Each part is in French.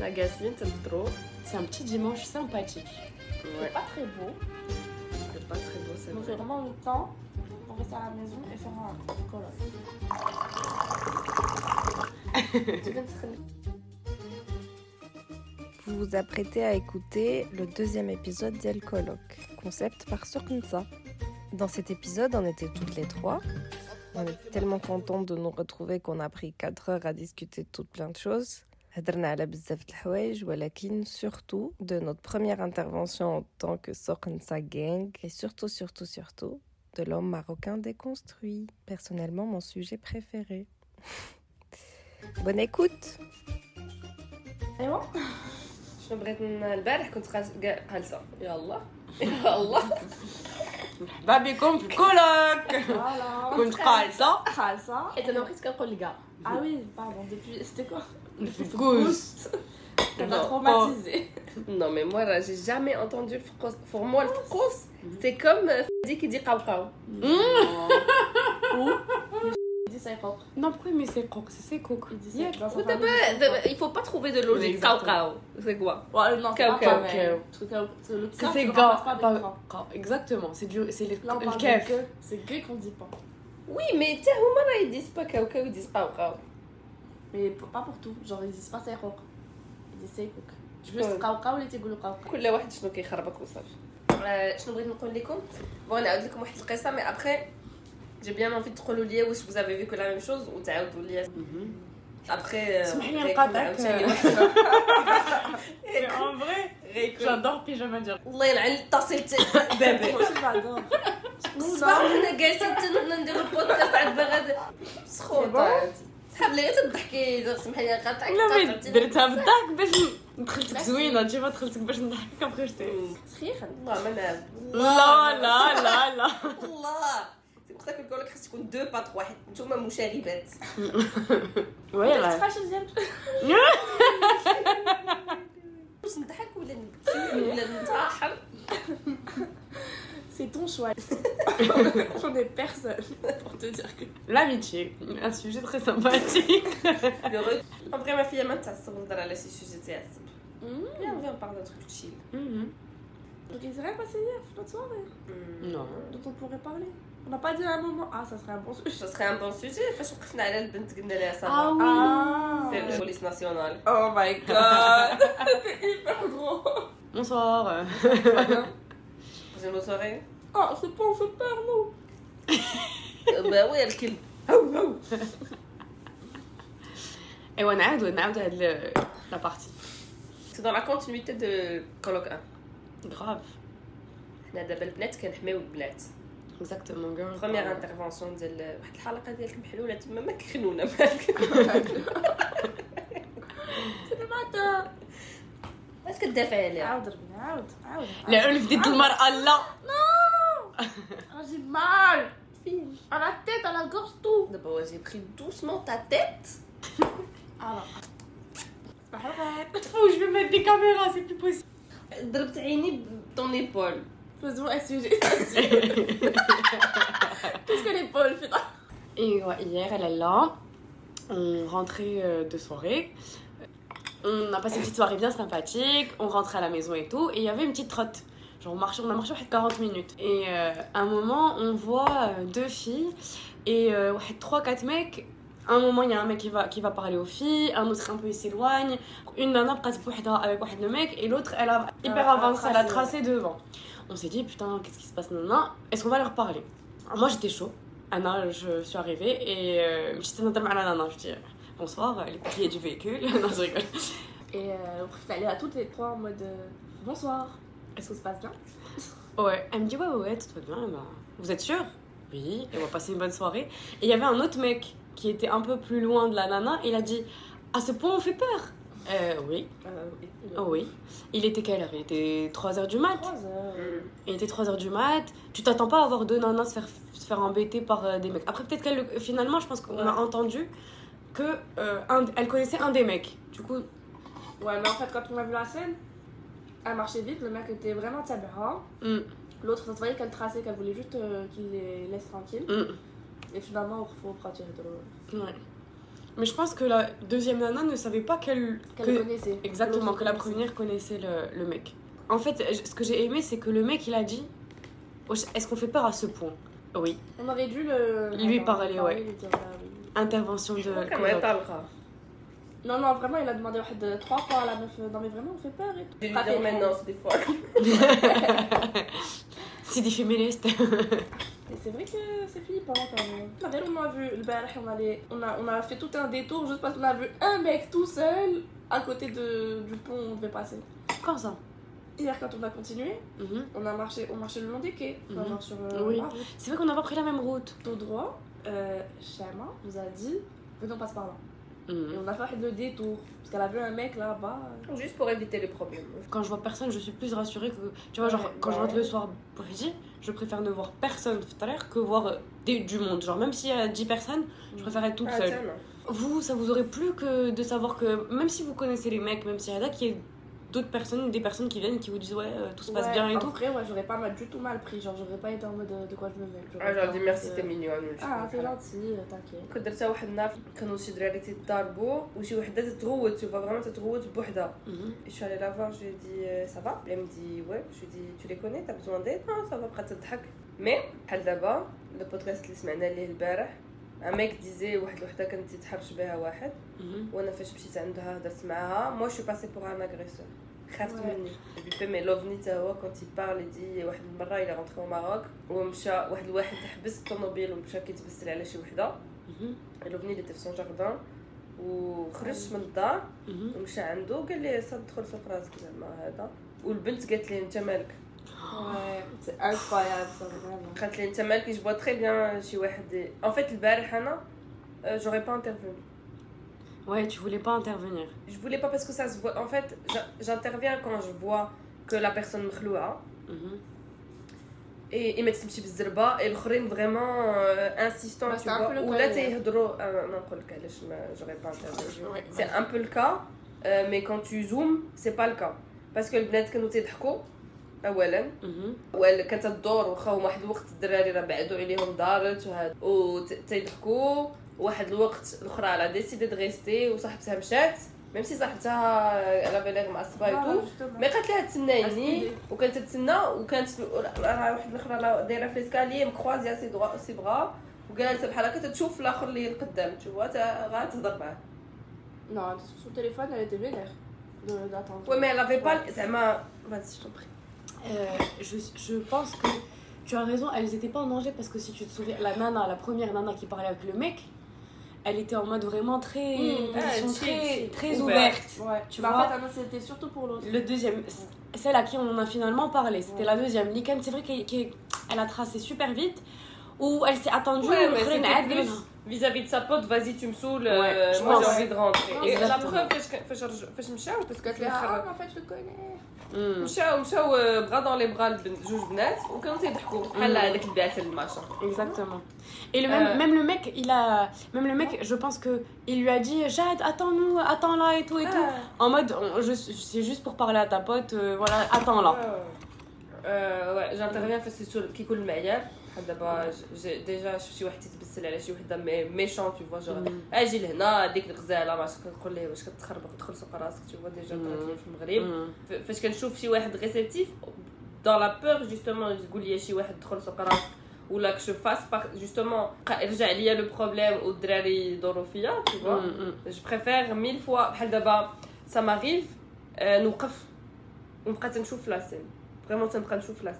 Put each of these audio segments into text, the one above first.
La gacine, t'aimes trop. C'est un petit dimanche sympathique. Ouais, C'est pas très beau. c'est pas très beau, c'est Donc vrai. c'est vraiment le temps pour rester à la maison et faire un colloque. Tu viens de se- Vous vous apprêtez à écouter le deuxième épisode d'El Colloque, concept par Surkunsa. Dans cet épisode, on était toutes les trois. On était tellement contentes de nous retrouver qu'on a pris 4 heures à discuter de toutes plein de choses. هدرنا على بزاف د الحوايج ولكن surtout de notre première intervention en tant que Sorkunsa Gang et surtout, surtout, surtout de l'homme marocain déconstruit. Personnellement, mon sujet préféré. Bonne écoute ايوا شنو بغيت ن- البارح كنت قال- قا- قالصه يلا يلا مرحبا بكم في الكولوك فوالا كنت قالصه خالصه حيت انا بقيت كنقول لك Ah oui, pardon, depuis. C'était quoi Froust. On m'a traumatisé. Oh. Non, mais moi, là, j'ai jamais entendu le froust. Pour moi, le froust, mhm. c'est comme euh, Fadi qui dit kaw dit c'est propre. Non, pourquoi mais c'est coq? C'est coq. Il faut pas trouver de logique. Kaw kaw. C'est quoi? Euh, non, c'est pas kaw. Euh, c'est gars. Exactement. C'est du. C'est le kef. C'est que qu'on dit pas. Oui, mais tiens, au là, ils disent pas kaw kaw, ils disent kaw kaw. مي با بور تو جونغ زيسباس يقوق لي سيكوك جوست قوقه ولا تيقولوا قوقه كل واحد شنو كيخربك وصافي euh, شنو بغيت نقول لكم؟ بغيت نعاود لكم واحد القصة مي ابخي جي بيان انفي تقولوا لي واش vous avez vécu la même chose وتعاودوا لي. ابخي سمحني نقاطعك اون فري جادور بيجاما ديال الله يلعن اتصلت بابي. صباح وحنا جالسين نديرو بودكاست عاد باغا سخوطات خليت تضحكي سمحي لي قطعك لا درتها بالضحك باش دخلتك زوينة انت ما دخلتك باش نضحكك بخرجتي سخيخه الله ما نعرف. لا لا لا لا. الله. وقتها كنت لك خاص تكون دو با تخوا حيت نتوما مشاربات ويلا تفاش الجنب باش نضحك ولا نبكي ولا ننتحر C'est ton choix. J'en ai personne pour te dire que. L'amitié, un sujet très sympathique. Après, ma fille, elle m'a dit ça, c'est sujet mmh. Viens, on vient, on parle d'un truc chill. Mhm. Donc, il serait passé hier, notre soirée. Hmm. Non. Dont on pourrait parler. On n'a pas dit à un moment, ah, ça serait un bon sujet. Ça serait un bon sujet. Fais je qu'on allait le bint à ça. Ah oui. C'est la police nationale. Oh my god. T'es hyper gros. Bonsoir. je me serais. Ah, c'est pas, c'est pas, nous. ben oui, الكلب. ايوا نعاودو نعاودو هاد لا بارتي سي دون لا كونتينيتي دو كولوك 1 غراف حنا دابا البنات كنحميو البنات اكزاكتومون جيرل بروميير انترفونسيون ديال واحد الحلقة ديالك محلولة تما ما كخنونا. مالك دابا matin. اش كدافع عليها عاود ربي عاود عاود العنف ضد المرأة لا. Ah, j'ai mal. À la tête, à la gorge, tout. دابا وا جي بخي دوسمون تا تيت Ah là. C'est pas vrai. Oh, je vais mettre des caméras, c'est plus possible. ضربت عيني بطون ايبول Faisons un sujet. Qu'est-ce que l'épaule fait là Et ouais, hier, elle est là. On rentrait euh, de soirée. on a passé une petite soirée bien sympathique, on rentrait à la maison et tout, et il y avait une petite trotte. Genre on, marchait, on a marché 40 minutes. Et euh, à un moment, on voit euh, deux filles et euh, 3-4 mecs. À un moment, il y a un mec qui va, qui va parler aux filles, un autre un peu il s'éloigne. Une nana passe avec le mec et l'autre, elle a hyper avancé, elle a tracé devant. On s'est dit, putain, qu'est-ce qui se passe, nana Est-ce qu'on va leur parler? Moi, j'étais chaud. Anna, je suis arrivée et euh, j'étais notamment à la nana, je dis bonsoir, les papiers du véhicule. non, je rigole. Et euh, on allait à toutes les trois en mode euh, bonsoir. Est-ce que ça se passe bien? Ouais, elle me dit ouais, ouais, ouais, tout va bien. Bah, vous êtes sûr Oui, et on va passer une bonne soirée. Et il y avait un autre mec qui était un peu plus loin de la nana. Il a dit à ce point, on fait peur euh, Oui, euh, oh oui. Il était quelle heure? Il était 3h du mat. 3 heures. Il était 3h du mat. Tu t'attends pas à voir deux nanas se faire, se faire embêter par euh, des mecs. Après, peut-être qu'elle. le- Finalement, je pense qu'on a Ouais. entendu que euh, un- elle connaissait un des mecs. Du coup, Ouais, mais en fait, quand on a vu la scène, elle marchait vite, le mec était vraiment tabac. mm, L'autre, ça se voyait qu'elle traçait, qu'elle voulait juste euh, qu'il les laisse tranquilles. mm, Et finalement, faut partir de ouais. Mais je pense que la deuxième nana ne savait pas qu'elle. Qu'elle que- connaissait. Exactement, que la première connaissait le, le mec. En fait, ce que j'ai aimé, c'est que le mec, il a dit Est-ce qu'on fait peur à ce point? Oui. On aurait dû le. Lui parler, ouais. lui oui intervention de non, non, vraiment, il a demandé trois fois à la meuf. Euh, non, mais vraiment, on fait peur et tout. Maintenant, c'est des fois. c'est des féministes. Et c'est vrai que c'est flippant quand même. On a vu le on, a, on a fait tout un détour juste parce qu'on a vu un mec tout seul à côté de, du pont où on devait passer. Quand ça? Hier, quand on a continué, mhm. on a marché, on marchait le long des quais. Mhm. Euh, c'est vrai qu'on n'a pas pris la même route. Tout droit euh, Shama nous a dit venons passe par là. Et Mhm. on a fait le détour parce qu'elle a vu un mec là-bas. Juste pour éviter les problèmes. Quand je vois personne, je suis plus rassurée que. Tu vois, genre, Ouais, quand je rentre le soir Brigitte, je préfère ne voir personne tout à l'heure que voir des- du monde. Genre, même s'il y a 10 personnes, je préfère être toute Ah, seule. tiens. Vous, ça vous aurait plu que de savoir que même si vous connaissez les mecs, même s'il y en a qu'il y ait d'autres personnes, des personnes qui viennent qui vous disent ouais, euh, tout se passe ouais, bien et en tout. vrai, ouais, j'aurais pas mal, du tout mal pris. Genre, j'aurais pas été en mode euh, de quoi je me mêle. J'aurais Ah, été j'aurais en dit mode, merci, euh, t'es mignon. Ah, c'est gentil, euh, t'inquiète. كنت درتها واحد النهار كانوا شي دراري تيضاربوا وشي وحده تتغوت tu vois vraiment تتغوت بوحدها Mhm. Et je suis allée la voir, je lui ai dit euh, ça va Elle me dit ouais, je lui ai dit tu les connais, t'as besoin d'aide Non, ça va, بقات تضحك مي بحال دابا لو بودكاست اللي سمعنا ليه البارح ان ميك ديزي واحد الوحده كانت تتحرش بها واحد Mhm. وانا فاش مشيت عندها هضرت معاها موا شو باسي بوغ ان اغريسور مني بيبي لوفني تا هو كونت يبارل يدي واحد المره إلى رونتري أو ماروك ومشى واحد الواحد حبس الطوموبيل ومشى كيتبسل على شي وحده Mhm. لوفني اللي في سون جاردان وخرج من الدار Mhm. ومشى عنده قال لي صاد دخل في راسك زعما هذا والبنت قالت لي انت مالك. قالت لي انت مالك جو تري بيان شي واحد ان فيت البارح أنا جوري با انترفوني Ouais, tu voulais pas intervenir. je voulais pas parce que ça se voit en fait j'a- j'interviens quand je vois que la personne مخلوعه Mhm. et ما تمشي بالزربه et الاخرين فريمون انسيستون Bah, tu c'est un peu vois le ولا cas, تيهضروا انا ما نقول لك علاش ما جوري با انترفوني Ouais. C'est un peu le cas, euh, mais quand tu zoomes, c'est pas le cas. Parce que البنات كانوا تيضحكوا اولا Mhm. ولا كانت تدور واخا هما واحد الوقت الدراري راه بعدوا عليهم دارت وهاد وتيضحكوا واحد الوقت الاخرى على ديسيدي دو غيستي وصاحبتها مشات ميم سي صاحبتها على بالغ معصبه Ah, ايتو justement. مي قالت لها تسنايني أسيدي. وكانت تتسنى وكانت راه واحد الاخرى راه دايره في الاسكالي مكروازيا سي دغوا سي بغا وجالسه بحال هكا تشوف الاخر اللي القدام تشوفوا غا تهضر معاه Non, sur son téléphone, elle était vénère de- d'attendre. Ouais, mais elle avait pas. زعما Vas-y, je t'en prie. Euh, je, je pense que tu as raison, elles étaient pas en danger parce que si tu te souviens, la nana, la première nana qui parlait avec le mec, elle était en mode vraiment très. Mmh, ouais, très, très Ouverte. ouverte. Ouais, Tu en vois fait, Anna, c'était surtout pour l'autre. Le deuxième, celle à qui on a finalement parlé, c'était Ouais. la deuxième. Likan, c'est vrai qu'elle qu'elle a tracé super vite, où elle s'est attendue. Ouais, mais l'autre, c'était elle a dit, plus vis-à-vis de sa pote, vas-y, tu me saoules, Ouais, euh, je moi j'ai pense. envie de rentrer. Et la Exactement. preuve, فاش ك- فاش رج- فاش مشاو parce que Parce que في ah, الآخر en fait, je le connais. Hmm, مشاو مشاو آه، بغا دون لي بغا البنت جوج بنات وكانوا تيضحكوا بحال Mm. هذاك البعث الماشا Exactement. Et le même, Euh. même le mec, il a, même le mec, je pense que il lui a dit, Jade, attends-nous, attends là et tout et tout. En mode, on- je, c'est juste pour parler à ta pote, euh, voilà, attends là. آه، ouais, j'interviens في السيتو كيكون المعيار بحال دابا ديجا شفت شي واحد تيتبسل على شي وحده مي- ميشون تو فوا جوغ Mm. أجي لهنا ديك الغزاله ما كنقول ليه واش كتخربق تدخل سوق راسك تو فوا ديجا في المغرب. فاش كنشوف شي واحد ريسبتيف دون لا بور جوستومون تقول لي شي واحد دخل سوق راسك. ولا كو فاس جوستومون رجع ليا لو بروبليم والدراري يدوروا فيا تو فوا. جو بريفير ميل فوا بحال دابا سا ماريف نوقف. ونبقى تنشوف لا سين Vraiment, ça me prend chauffe là.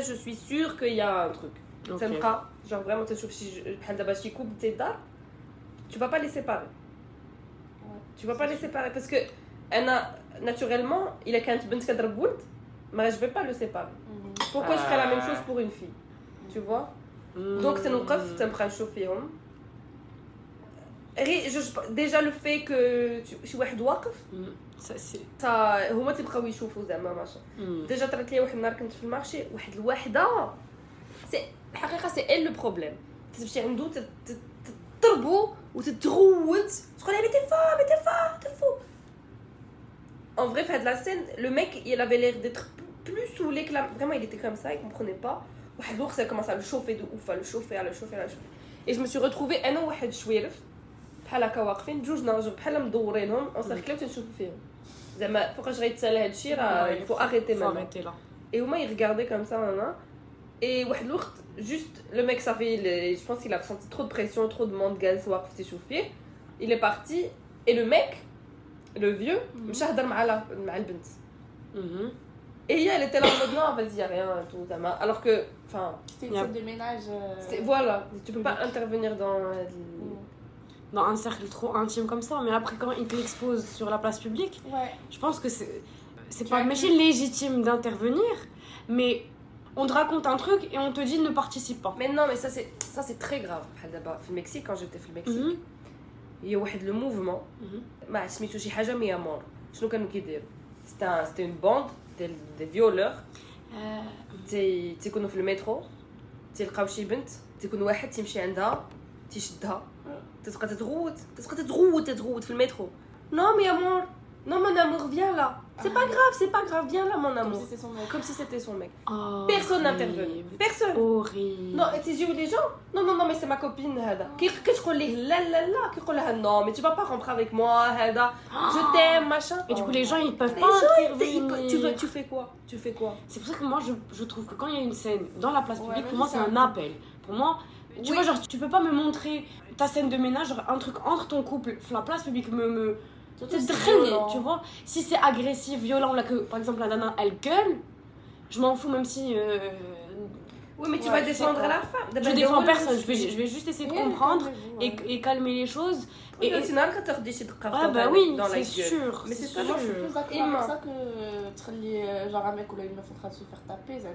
Je suis sûre qu'il y a un truc. Ça me prend, genre vraiment, ça chauffe. Si je coupe tes dards, tu vas pas les séparer. Tu vas pas les séparer parce que naturellement, il a qu'un petit mais je vais pas le séparer. Mhm. Pourquoi je ferais la même chose ah. pour une fille Tu mhm. vois? Donc, ça nous preuve, ça me prend chauffer. Hein. Déjà, le fait que je suis سا هما تيبقاو يشوفوا زعما ماشا ديجا طرات لي واحد النهار كنت في المارشي واحد الوحدة. سي الحقيقة سي ال لو بروبليم كتمشي عندو تضربو وتتغوت. تقول لها بيتي فا بيتي فا تفو اون فري في هاد لا سين لو ميك يل افي لير ديتر بلو سولي كلا فريمون يل ايتي كوم سا يك مخوني با واحد الوقت كومونسا لو شوفي دو اوف لو شوفي على شوفي على شوفي اي جو مي سو ريتروفي أنا واحد شويرف بحال هكا واقفين بجوجنا جوج بحال مدورينهم اون سيركل تنشوفوا فيهم زعما فوقاش غيتسالى هادشي راه يفو اريتي Faut ماما arrêter là. Et Oma il regardait comme ça, nana. Et واحد الوقت juste le mec ça fait il- je pense qu'il a ressenti trop de pression, trop de monde جالس واقف تيشوفيه. Il est parti et le mec le vieux مشى هضر مع لا مع البنت. Mhm. Et elle elle était là en mode non vas-y y a rien et tout ça m'a- alors que enfin C'était une Yep. scène de ménage. euh, c'est- voilà, tu peux pas intervenir dans euh, mm. Dans un cercle trop intime comme ça, mais après, quand il te l'expose sur la place publique, Ouais. je pense que c'est c'est Tu pas as mais pu- c'est légitime d'intervenir, mais on te raconte un truc et on te dit ne participe pas. Mais non mais ça c'est ça c'est très grave. بحال دابا في المكسيك quand j'étais في المكسيك Mhm. هي واحد لو موفمون Mhm. ما عرفت سميتو شي حاجه ميامور شنو كانوا كيديروا سيتي سيتي اون بوند ديال دي فيولور Euh, تي تيكونوا في المترو تيلقاو شي بنت تيكون واحد تيمشي عندها تيشدها تتبقى تتغوت تتبقى تتغوت تتغوت في المترو نو مي امور نو مون امور فيان لا سي با غراف سي با غراف فيان لا مون Comme امور si c'est son mec. comme si c'était son mec oh, personne n'intervenait horrible. personne Horrible. Non, et تيجيو لي جون نو نو نو مي سي ما كوبين هذا كي كتقول ليه لا لا لا كيقول لها نو مي tu vas pas rentrer avec moi هذا جو t'aime machin Et du coup, les gens ils peuvent Les pas gens, intervenir. tu veux tu fais quoi tu fais quoi C'est pour ça que moi je, je trouve que quand il y a une scène dans la place Ouais, publique, mais pour moi c'est c'est un ça. appel. Pour moi, tu vois, genre, tu peux pas me montrer ta scène de ménage, genre un truc entre ton couple, la place publique me. me te tu vois. Si c'est agressif, violent, là que par exemple la nana elle gueule, je m'en fous même si. Euh, oui, mais tu vas descendre à la femme. Bah, je bah, défends personne, je vais, je vais juste essayer de comprendre et, calmer les choses. Et au final, quand tu dis Ah, bah oui, c'est sûr. Mais c'est sûr, je suis plus d'accord avec ça que. Euh, euh, genre, un mec ou une meuf en train de se faire taper, c'est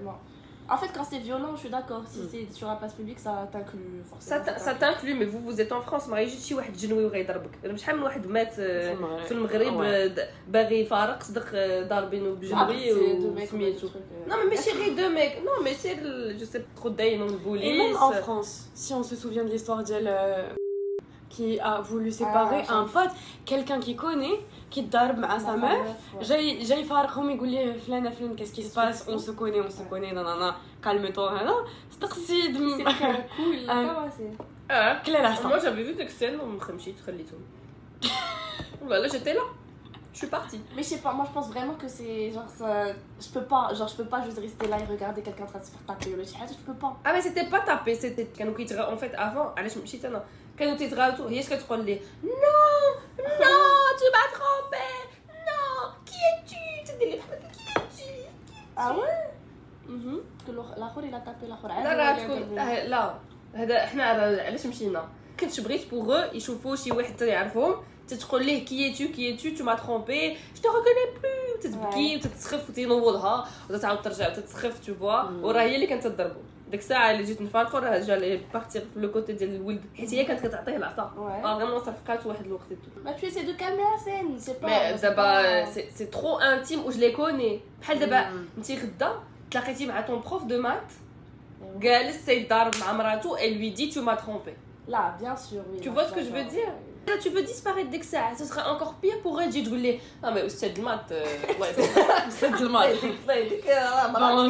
En fait, quand c'est violent, je suis d'accord. Si Mm. c'est sur la place publique, ça t'inclut Ça forcément. t- ça t'inclut mais vous vous êtes en France ما يجي شي واحد جنوي وغيضربك انا شحال من واحد مات آه، في المغرب Ouais. آه، د- باغي يفارق صدق آه، ضاربينه Après, بجنوي c'est deux mecs ou des وسميتو trucs, euh, Non, mais ماشي غير دو ميك نو مي سير جو سي ترو داينو Et même البوليس en France, si on se souvient de l'histoire d'elle euh, qui a voulu séparer Ah, un pote, quelqu'un qui connaît, qui darbe à sa ma meuf, ouais. جاي جاي يفارقهم يقول لي فلان فلان qu'est-ce qui se passe on se connaît on se Ouais. connaît nanana calme-toi هذا استقصيد C'est très cool, il a Ah. commencé. اه كلا moi j'avais vu ديك السين ومخمشيت خليتهم voilà j'étais là je suis partie Mais je sais pas, moi je pense vraiment que c'est genre ça. Je peux pas, genre je peux pas juste rester là et regarder quelqu'un en train de se faire taper ou le chihad, je peux pas. ah mais c'était pas tapé c'était كانوا كيتغا en fait avant علاش مشيت انا كانوا تيتغاوتوا هي اش كتقول ليه non non tu m'as trompé non qui es-tu? تدير لي بحال. Que l'autre- L'autre il a tapé l'autre. لا راه تكون لا هذا راه علاش مشينا؟ كنت بغيت بوغ يشوفوا شي واحد يعرفهم. تتقول ليه كي تو كي تو تو ما ترومبي جو تو ريكوني بلو تتبكي وتتسخف وتنوضها. وتتعاود ترجع وتتسخف تو فوا. وراه هي اللي كانت تضربو ديك الساعة اللي جيت نفارقو راه جا لي بارتي في لو كوتي ديال الولد. حيت هي كانت كتعطيه العصا. فريمون صفقات واحد الوقت ما تو سي دو كاميرا سين سي با دابا سي ترو انتيم و جلي كوني بحال دابا انت غدا تلاقيتي مع طون بروف دو مات جالس سيضارب مع مراتو اي لوي دي تو ما ترومبي لا بيان سور tu vois ce que je veux dire? Là, tu veux disparaître dès que ça, ce serait encore pire pour elle. J'ai dit, ah, mais c'est de maths. euh, ouais, C'est de mal. Bonjour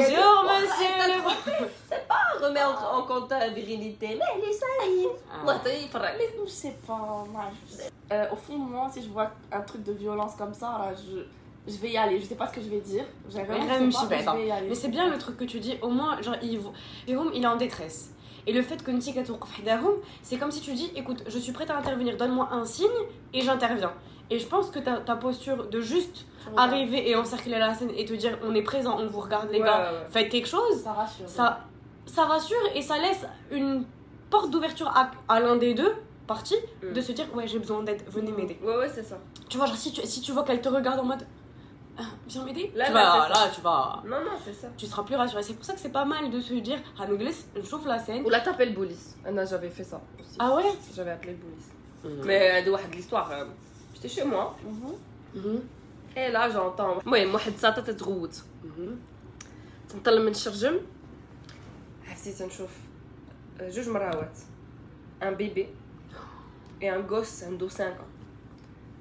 monsieur le Remets en, en compte ta virilité. Mais elle est saline. Mais je sais pas, moi, Euh, au fond de moi, si je vois un truc de violence comme ça, là, je, je vais y aller. Je sais pas ce que je vais dire. Vraiment je sais pas, mais pas, je vais y aller. Mais c'est bien le truc que tu dis, au moins, genre, il, Jérôme, il est en détresse. Et le fait que c'est comme si tu dis écoute, je suis prête à intervenir, donne-moi un signe et j'interviens. Et je pense que ta, posture de juste arriver et encercler la scène et te dire on est présent, on vous regarde les gars, faites quelque chose, ça rassure. Ça, ça rassure et ça laisse une porte d'ouverture à, l'un des deux parties mm. de se dire ouais j'ai besoin d'aide, venez mm. m'aider. Ouais ouais c'est ça. Tu vois, genre si tu, si tu vois qu'elle te regarde en mode Ah, viens m'aider, Là, tu là, vas, c'est ça. là, tu vas Non, non, c'est ça. tu seras plus rassuré. C'est pour ça que c'est pas mal de se dire, Hanogles, je chauffe la scène. Ou là, t'appelles le police. Anna, j'avais fait ça aussi. Ah ouais J'avais appelé le police. Mais. Mais de واحد l'histoire. euh, J'étais chez moi. Mhm. Et là, j'entends. المهم واحد ساطة تتغوت. تنطلع من الشرجم عرفتي تنشوف جوج مراوات ان بيبي اي ان غوس عنده 5 ans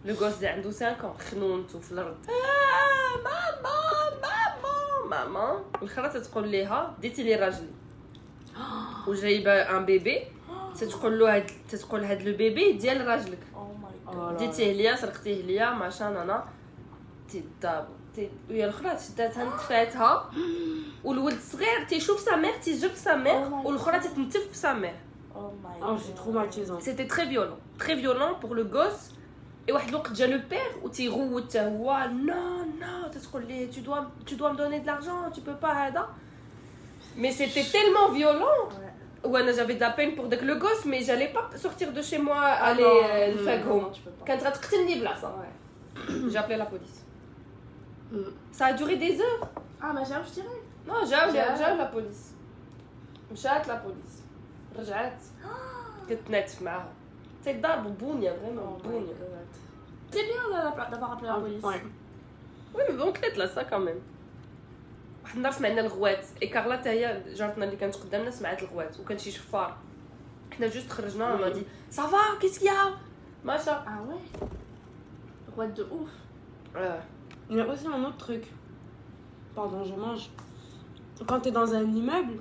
لو غوس اللي عنده 5 ans. خنونتو في الأرض آه ماما ماما ماما الاخرى تتقول ليها ديتي لي راجلي. وجايبة ان بيبي تتقول له هاد تتقول هاد لو بيبي ديال راجلك. Oh. ديتيه ليا سرقتيه ليا ماشان أنا تيدابو تي وهي الأخرى شداتها نتفاتها. والولد الصغير تيشوف سا مير تيجر سا مير Oh والاخرى God. تتنتف في سا مير Oh my Oh, c'est traumatisant. سيتي تري فيولون تري فيولون بور لو غوس اي واحد الوقت جا لو بير وتيغوت حتى هو نو نو تتقول ليه tu dois tu dois me donner de l'argent tu peux pas هذا mais c'était tellement violent Ouais. وانا j'avais de la peine pour داك لو غوس mais j'allais pas sortir de chez moi Ah aller non, euh, non, نفاقهم tu peux pas. كانت غتقتلني بلاصه Ouais. j'ai appelé la police Mm. ça a duré des heures Ah, mais j'avoue, je dirais. non جاو جاو. جاو la police مشات la police رجعت كتناتف معاها تيضربوا بونيا Oh فريمون my بونيا god. C'est bien d'avoir d'avoir appelé la police. Ouais. وي مي بون كليت لا سا كاميم واحد النهار سمعنا الغوات اي كارلا حتى هي جارتنا اللي كانت قدامنا سمعت الغوات وكان شي شفار حنا جوست خرجنا وي. ما دي صافا كيس كيا ماشا Ah ouais Roi de ouf. آه. Il y a aussi un autre truc. Pardon, je mange. Quand t'es dans un immeuble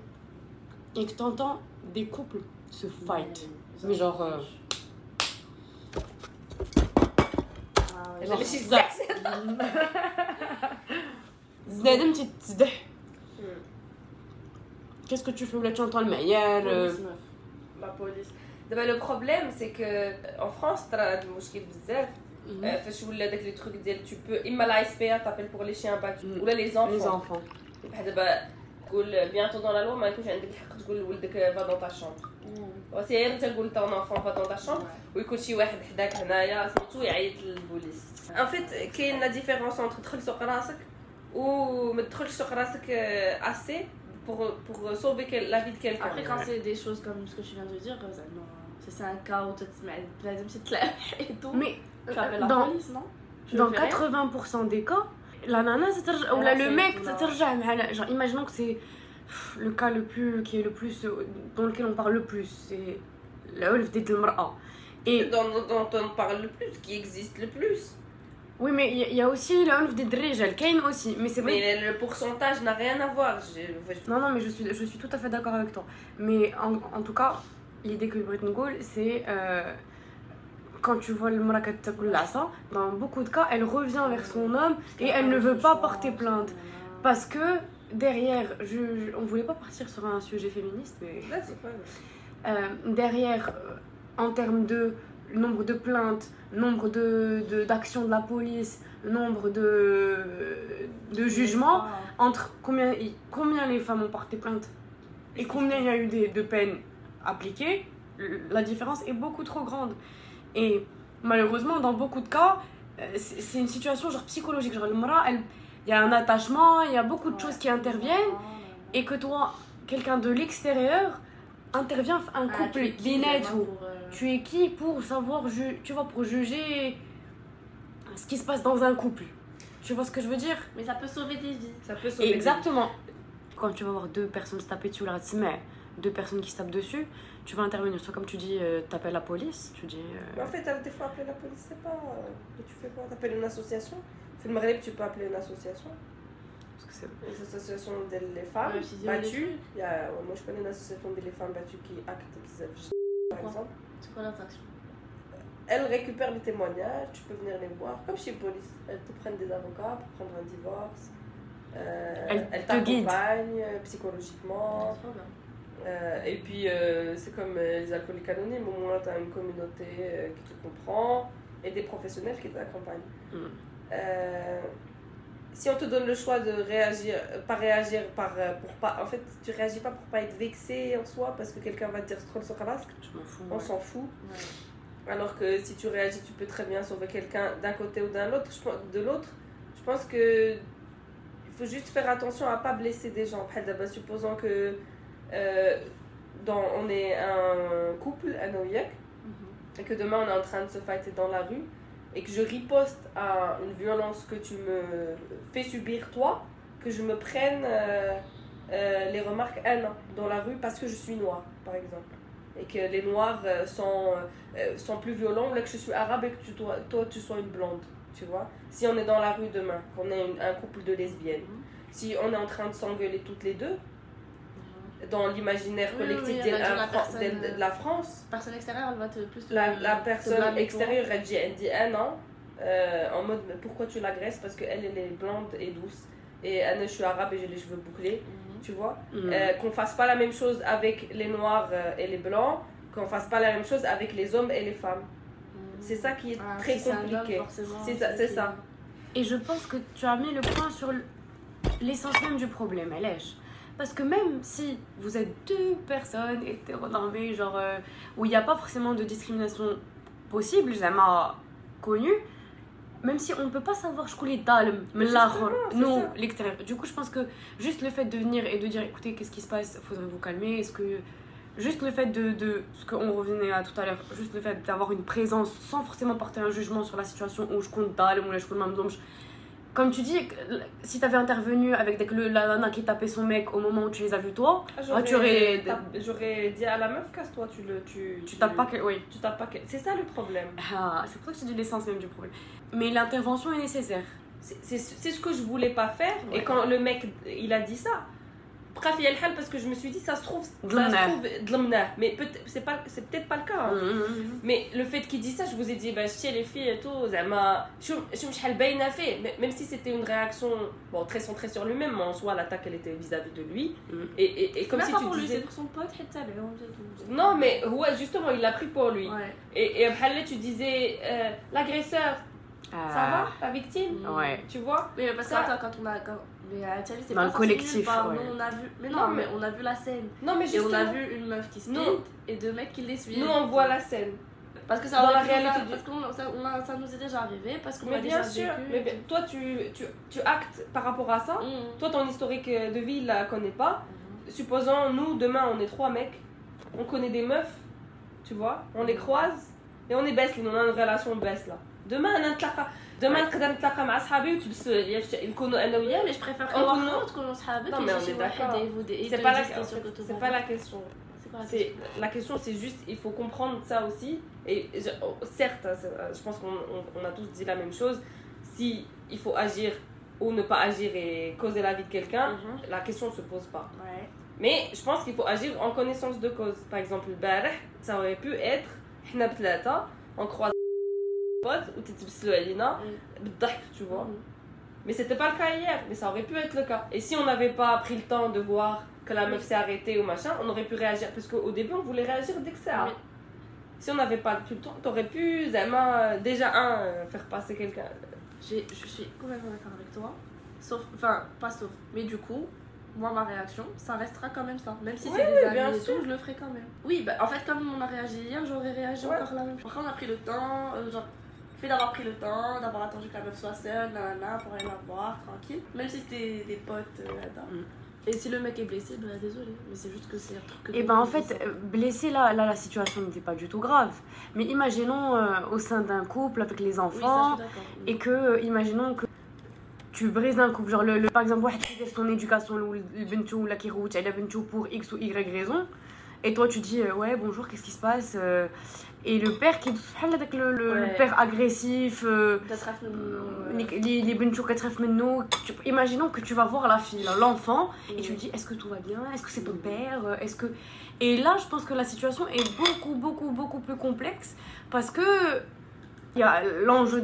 et que t'entends des couples se fight. Mais genre, euh, que tu fais là Tu entends le meilleur euh, Police, meuf. لا بوليس دابا لو بروبليم سي كو ان فرانس ترى هذا المشكل بزاف mhm. آه، فاش ولا داك لي تروك ديال تو بو اما لا اس بي ا تابيل بور لي شيان باتو Mm. ولا لي les زونفون enfants. بحال دابا تقول بيانتو دون لا لو ما يكونش عندك الحق تقول لولدك فا دون تا شومبر Mm. وسي غير تقول طون انفون فا دون تا شومبر Ouais. ويكون شي واحد حداك هنايا سميتو يعيط للبوليس ان فيت كاين لا ديفيرونس اونتر تدخل سوق راسك وما تدخلش سوق راسك اسي pour pour sauver quel- la vie de quelqu'un Après, quand c'est des choses comme ce que tu viens de dire, euh, ça, non. C'est c'est un cas où tu te mets لازم تتلاح et tout. Mais tu appelles la dans, police, non Tu dans fais rien 80% des cas, la nana, c'est ترجع- ou là, le c'est- mec, non. c'est ترجع مع- genre, imaginons que c'est pff, le cas le plus qui est le plus euh, dans lequel on parle le plus, c'est العنف ضد المرأة. Et dont, dont on parle le plus qui existe le plus oui, mais il y, a- il y a aussi العنف ضد الرجال, كاين aussi, mais c'est vrai. mais le pourcentage n'a rien à voir Je- Non, non, mais je suis, je suis tout à fait d'accord avec toi. Mais en, en tout cas, l'idée que Brit Ngol, c'est euh, quand tu vois le marakat ça, dans beaucoup de cas, elle revient vers son homme et elle ne veut pas porter plainte. Parce que derrière, je, je- on voulait pas partir sur un sujet féministe, mais Là, pas euh, derrière, euh, en termes de nombre de plaintes, nombre de de- d'actions de, la police, nombre de, de jugements, entre combien, combien les femmes ont porté plainte et combien il y a eu de peines appliquées, la différence est beaucoup trop grande. Et malheureusement, dans beaucoup de cas, euh, c'est c'est une situation genre psychologique. Genre, le mara, elle- il y a un attachement, il y a beaucoup de choses qui interviennent, et que toi, quelqu'un de l'extérieur, intervient, un Ah, couple, nets ou tu es qui pour savoir, ju- tu vois, pour juger ce qui se passe dans un couple Tu vois ce que je veux dire? Mais ça peut sauver des vies. ça peut sauver des Exactement. Quand tu vas voir deux personnes se taper dessus, la mais deux personnes qui se tapent dessus, tu vas intervenir. Soit comme tu dis, euh, t'appelles la police, tu dis. euh, Mais en fait, des fois, appeler la police, c'est pas. euh, que tu fais quoi? T'appelles une association في المغرب, tu peux appeler une association. parce que c'est. Les associations des femmes Ouais, si c'est battues. Il y a, ouais, moi, je connais une association des femmes battues qui acte, qui s'affiche, par Quoi exemple. C'est quoi l'attraction Elles récupèrent les témoignages, tu peux venir les voir, comme chez police. Elles te prennent des avocats pour prendre un divorce. Euh, Elles elles te guident. t'accompagnent euh, psychologiquement. C'est trop bien. Euh, et puis, euh, c'est comme euh, les alcooliques anonymes, au moins, tu as une communauté euh, qui te comprend et des professionnels qui t'accompagnent. Mm. Euh, si on te donne le choix de réagir, pas réagir par, euh, pour pas. En fait, tu réagis pas pour pas être vexé en soi parce que quelqu'un va te dire scroll sur fous. on ouais. s'en fout. Ouais. Alors que si tu réagis, tu peux très bien sauver quelqu'un d'un côté ou d'un autre. Je De l'autre, je pense que il faut juste faire attention à pas blesser des gens. Bhal daba, supposons que euh, dans, on est un couple, un oyak, Mhm. et que demain on est en train de se fighter dans la rue, et que je riposte à une violence que tu me fais subir toi, que je me prenne euh, euh, les remarques haine dans la rue parce que je suis noire, par exemple. Et que les noirs euh, sont, sont plus violents, là que je suis arabe et que tu, toi, toi tu sois une blonde, tu vois. Si on est dans la rue demain, qu'on est une- un couple de lesbiennes, si on est en train de s'engueuler toutes les deux, dans l'imaginaire collectif oui, de, la personne, de- de la France. Personne extérieure, elle va te plus. te- La, la te personne extérieure, elle dit, elle dit un an, euh, en mode mais pourquoi tu l'agresses? Parce qu'elle, elle est blonde et douce. Et Anna, je suis arabe et j'ai les cheveux bouclés, Mhm. tu vois. Mm. Euh, qu'on fasse pas la même chose avec les noirs euh, et les blancs, qu'on fasse pas la même chose avec les hommes et les femmes. C'est ça qui est Ah, très si compliqué. C'est ça, c'est qui- ça. Et je pense que tu as mis le point sur l'essence même du problème, Alèche. Parce que même si vous êtes deux personnes hétéronormées, genre euh, où il n'y a pas forcément de discrimination possible, jamais connue, même si on ne peut pas savoir je les dalm, ça. l'extérieur. Du coup, je pense que juste le fait de venir et de dire écoutez, qu'est-ce qui se passe, faudrait vous calmer, est-ce que. Juste le fait de, de ce qu'on revenait à tout à l'heure, juste le fait d'avoir une présence sans forcément porter un jugement sur la situation où je compte dalm ou là je compte. Comme tu dis, si t'avais intervenu avec des- le, la nana qui tapait son mec au moment où tu les as vus toi, J'aurais, tu aurais- tap- j'aurais dit à la meuf, casse-toi, tu le. Tu, tu tapes pas que. Oui. Tu tapes pas que- C'est ça le problème. Ah, c'est pour ça que te dis l'essence même du problème. Mais l'intervention est nécessaire. C'est c'est- c'est ce que je voulais pas faire. Ouais. Et quand le mec, il a dit ça, Bref, il parce que je me suis dit, ça se trouve, ça se trouve mais c'est pas, c'est peut-être pas le cas. Hein. Mm, mm, mm. Mais le fait qu'il dit ça, je vous ai dit, bah, je les filles et tout, zama, je me fait, même si c'était une réaction, bon, très centrée sur lui-même, mais en soi, l'attaque, elle était vis-à-vis de lui. Et, et, comme si pas tu pour disais... pour son pote, non, mais ouais, justement, il l'a pris pour lui. Et, et tu disais, euh, l'agresseur, ça va, Ah, la victime Ouais. Tu vois Mais parce que Ça- quand on a. Quand... Mais à Tchali, c'est pas le collectif, ouais. On a vu. Mais Non, non, mais- mais on a vu la scène. Non, mais Et on a justement, vu une meuf qui se Non. et deux mecs qui les suivent. nous, on voit la scène. Parce que ça Dans la réalité du- Parce qu'on ça, on a- ça nous est déjà arrivé. Parce qu'on Mais a bien déjà sûr, vécu. mais bien- toi, tu, tu, tu actes par rapport à ça. Mhm. Toi, ton historique de vie, il la connaît pas. Supposons, nous, demain, on est trois mecs. On connaît des meufs, tu vois. On les croise. Et on est baisse, on a une relation baisse là. Demain, on نتلاقى demain نقدر نتلاقى مع صحابي وتلبسوا عليا في- نكونوا انا Oui, وياه mais je préfère On voir nous- autre que l'on se habite. Non, mais on est d'accord. c'est pas la c'est pas la question C'est pas la c'est la question c'est juste il faut comprendre ça aussi et je- oh, certes hein, c'est- euh, je pense qu'on on- on a tous dit la même chose si il faut agir ou ne pas agir et causer la vie de quelqu'un Mhm. la question se pose pas Ouais. mais je pense qu'il faut agir en connaissance de cause par exemple البارح ça aurait pu être حنا بثلاثة on croise potes ou t'es Alina, tu vois. Mm. Mais c'était pas le cas hier, mais ça aurait pu être le cas. Et si on n'avait pas pris le temps de voir que la meuf s'est arrêtée ou machin, on aurait pu réagir. Parce qu'au début, on voulait réagir dès que ça. Oui. Si on n'avait pas pris le temps, t'aurais pu, Zama, euh, déjà un, euh, faire passer quelqu'un. Je suis complètement d'accord avec toi. Sauf, enfin, pas sauf. Mais du coup, moi, ma réaction, ça restera quand même ça. Même si oui, c'est des oui, amis et je le ferai quand même. Oui, bah, en fait, comme on a réagi hier, j'aurais réagi encore la même chose. Après, on a pris le temps, euh, genre, fait d'avoir pris le temps, d'avoir attendu que la meuf soit seule, nanana, pour aller la voir, tranquille. Même si c'était des potes euh. Mm. Et si le mec est blessé, ben désolé, mais c'est juste que c'est un truc que. Et ben en fait, euh, blessé là, là la situation n'était pas du tout grave. Mais imaginons euh, au sein d'un couple avec les enfants, et que, euh, imaginons que tu brises un couple, genre le, le par exemple, qui déteste ton éducation, ou la qui route, elle a pour X ou Y raison, et toi tu dis, ouais, bonjour, qu'est-ce qui se passe et le père qui est le, le, ouais. le père agressif euh, ouais. les les imaginons que tu vas voir la fille l'enfant et tu lui dis est-ce que tout va bien? Est-ce que c'est ton père? Est-ce que et là je pense que la situation est beaucoup beaucoup beaucoup plus complexe parce que il y a l'enjeu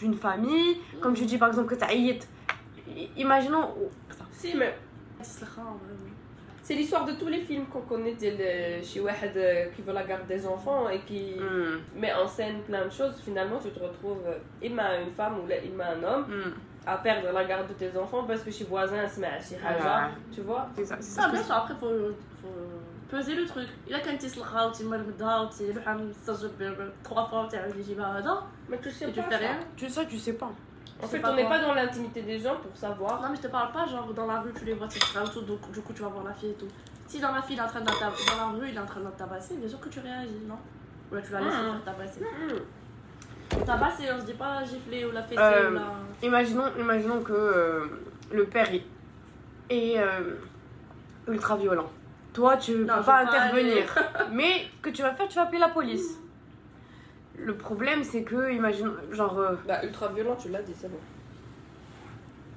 d'une famille comme tu dis par exemple que tu imaginons si mais c'est l'histoire de tous les films qu'on connaît de chez Wahed euh, qui veut la garde des enfants et qui Mm, met en scène plein de choses. Finalement, tu te retrouves, euh, imma une femme ou là, imma un homme, mm. à perdre la garde de tes enfants parce que chez voisin, se met à chez Haja, tu vois. c'est ça c'est ça Ah, ce que bien sûr, après, faut, faut peser le truc. Il a quand tu تسلخها وتمرمدها وتروح تستجب trois fois وتعاود يجيبها هذا Mais tu sais et tu pas fais ça. rien. je- tu sais tu sais pas en fait, pas on n'est pas dans l'intimité des gens pour savoir. Non, mais je te parle pas, genre dans la rue, tu les vois et tout, donc du coup, tu vas voir la fille et tout. Si dans la fille, il est en train de dans la rue, il est en train de tabasser, bien sûr que tu réagis, non? Ou là, tu la laisses se Mhm. faire tabasser. Hmm. Tabasser, on se dit pas gifler ou la fesser Euh, ou la. imaginons imaginons que euh, le père est, est, euh, ultra violent toi tu Non, peux pas intervenir mais que tu vas faire tu vas appeler la police le problème c'est que imagine genre euh, Bah, ultra violent, tu l'as dit, c'est bon.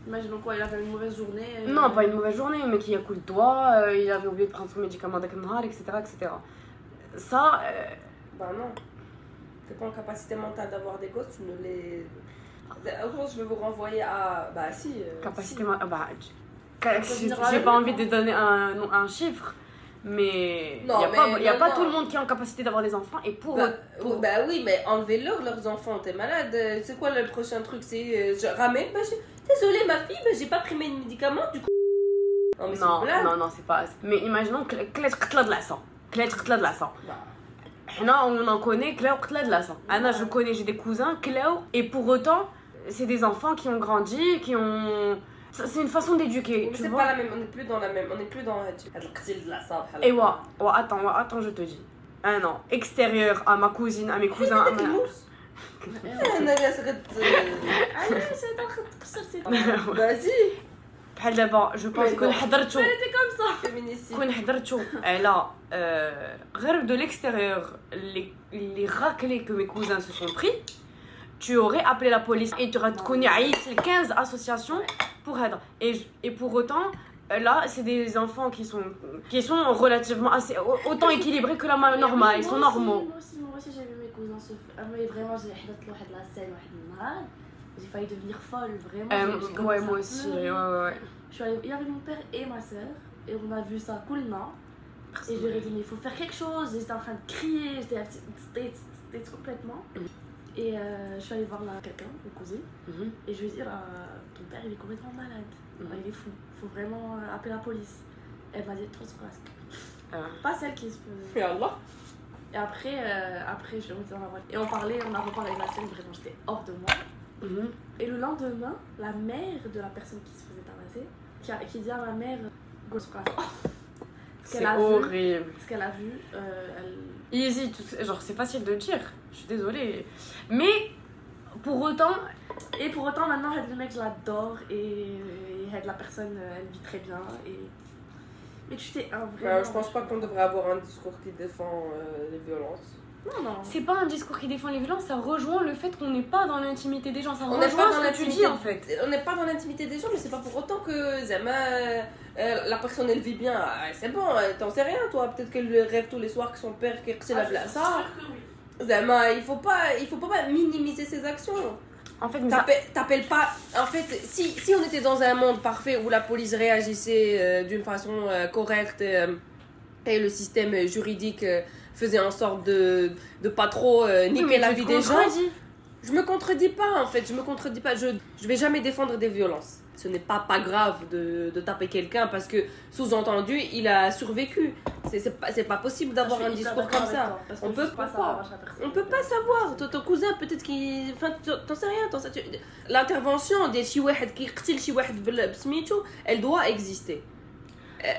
Imaginons quoi, il avait une mauvaise journée. euh, Non, pas une mauvaise journée, mais qui a coup de doigt, euh, il avait oublié de prendre son médicament d'Aknhar, etc., etc. Ça, euh, Bah non. T'es pas en capacité mentale d'avoir des gosses, tu ne les. Au je vais vous renvoyer à. Bah si. euh, capacité... si. ah bah, tu- j'ai pas envie de donner un, un chiffre, mais il n'y a, mais, pas, non, y a pas tout le monde qui est en capacité d'avoir des enfants et pour, bah, pour... bah oui mais enlevez-leur leurs enfants t'es malade. C'est quoi le prochain truc? C'est euh, je ramène bah, je... désolée ma fille mais j'ai pas pris mes médicaments du coup. Non mais non non, non c'est pas mais imaginons que de la sang de la sang. Bah. On en connaît de la sang. Ah Anna je connais j'ai des cousins et pour autant c'est des enfants qui ont grandi qui ont ça, C'est une façon d'éduquer, mais tu c'est vois. pas la même, on n'est plus dans la même, on n'est plus dans هاد القتيل de la صاب Et ouais, ouais, attends, ouais, attends, je te dis. Un an, extérieur à ma cousine, à mes cousins. à ma- انا جالسه غد علاش هذا خد تكسر سي vas-y بحال دابا جو بونس Mais كون non. حضرتو féminicide كون حضرتو على آه، غير de l'extérieur les, les raclés que mes cousins se sont pris tu aurais appelé la police et tu aurais connu 15 associations pour aider. Et, et pour autant, euh, là, c'est des enfants qui sont, qui sont relativement assez, autant équilibrés que la normale, ils sont normaux. Moi aussi, j'ai vu mes cousins se faire. Ah, mais vraiment, j'ai la scène, j'ai failli devenir folle, vraiment. Euh, ouais, moi aussi, mmh. ouais, ouais. Je suis allée avec mon père et ma soeur, et on a vu ça coulna. Et je lui ai dit, mais il faut faire quelque chose, j'étais en train de crier, j'étais complètement. Mm. Et euh, je suis allée voir quelqu'un, mon cousin. Mhm. Et je lui ai dit, ah, ton père il est complètement malade. Mhm. Il est fou. Il faut vraiment euh, appeler la police. Elle m'a dit, trop casque. Ah. Pas celle qui se peut. Yallah. Et après, euh, après, je suis remontée dans la voiture. Et on parlait, on a reparlé de la scène, vraiment, j'étais hors de moi. Mhm. Et le lendemain, la mère de la personne qui se faisait tabasser, qui, a, qui dit à ma mère, casque. Ce c'est vu, horrible ce qu'elle a vu, euh, elle. Easy, tout, genre c'est facile de dire, je suis désolée. Mais pour autant, Et pour autant, maintenant, le mec, je l'adore et, et la personne, euh, elle vit très bien. Et... Mais tu sais, un vrai. Bah, je pense pas qu'on devrait avoir un discours qui défend euh, les violences. Non, non. c'est pas un discours qui défend les violences, ça rejoint le fait qu'on n'est pas dans l'intimité des gens, ça On n'est rejoint pas ce dans que tu l'intimité. dis en fait. On n'est pas dans l'intimité des gens, mais c'est pas pour autant que Zama, euh, euh, la personne elle vit bien. Ah, c'est bon, euh, t'en sais rien toi. Peut-être qu'elle rêve tous les soirs que son père qui Ah, la place. Ça, Zama, il faut pas, il faut pas minimiser ses actions. En fait, ça- T'appelles pas. En fait, si, si on était dans un monde parfait où la police réagissait euh, d'une façon euh, correcte euh, et le système juridique faisais en sorte de de pas trop euh, niquer la vie des gens. Je me contredis pas en fait, je me contredis pas. Je je vais jamais défendre des violences. Ce n'est pas pas grave de, de taper quelqu'un parce que sous-entendu il a survécu. C'est pas, pas possible d'avoir un discours comme ça. On peut pas, savoir. On peut pas savoir. Ton, ton cousin peut-être qui, enfin t'en sais rien. L'intervention des chiwahed qui qtil chiwahed elle doit exister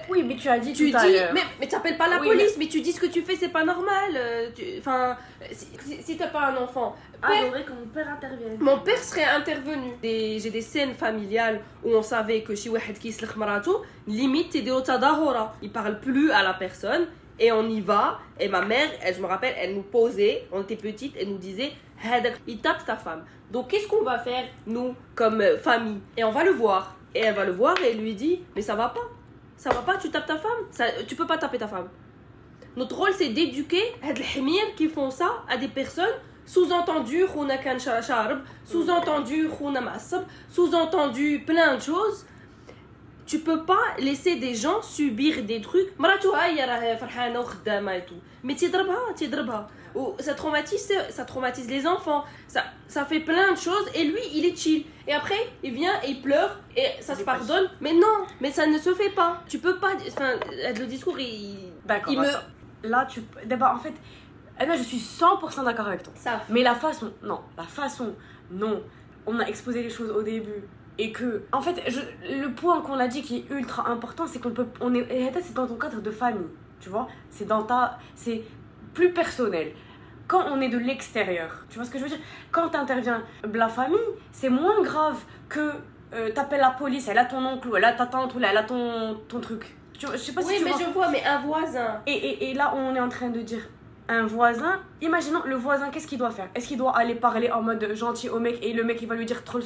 oui, mais tu as dit tu tout dis. Mais, mais tu n'appelles pas la police, mais... tu dis ce que tu fais, c'est pas normal. Euh, enfin, euh, si, si, si t'as pas un enfant. Ah, père, que mon père intervienne. Mon père serait intervenu. J'ai des scènes familiales où on savait que chez Wahed qui limite, t'es des otadahora. Il parle plus à la personne et on y va. Et ma mère, je me rappelle, elle nous posait, on était petite, elle nous disait il tape ta femme. Donc qu'est-ce qu'on va faire, nous, comme euh, famille? Et on va le voir. Et elle va le voir et elle lui dit Mais ça va pas ça va pas, tu tapes ta femme, ça, tu peux pas taper ta femme. Notre rôle, c'est d'éduquer les qui font ça à des personnes sous-entendu sous-entendu qu'on a sous-entendu plein de choses. Tu peux pas laisser des gens subir des trucs. Mais tu as, il y a Farhana, Khdama et tout. Mais tu tu ou ça traumatise ça traumatise les enfants ça ça fait plein de choses et lui il est chill et après il vient et il pleure et ça se pardonne mais non mais ça ne se fait pas tu peux pas enfin le discours il me. Là, tu. D'abord, en fait, là, je suis 100% d'accord avec toi. ça Mais la façon, non, la façon, non. On a exposé les choses au début. Et que, en fait, je, le point qu'on a dit qui est ultra important, c'est qu'on peut. On est, c'est dans ton cadre de famille, tu vois. C'est dans ta. C'est plus personnel. Quand on est de l'extérieur, tu vois ce que je veux dire? Quand t'interviens la famille, c'est moins grave que euh, t'appelles la police, elle a ton oncle ou elle a ta tante ou elle a ton, ton truc. Tu je sais pas oui si tu mais vois. je vois mais un voisin Et, et, et là, on est en train de dire un voisin, imaginons le voisin, qu'est-ce qu'il doit faire? Est-ce qu'il doit aller parler en mode gentil au mec et le mec il va lui dire trop le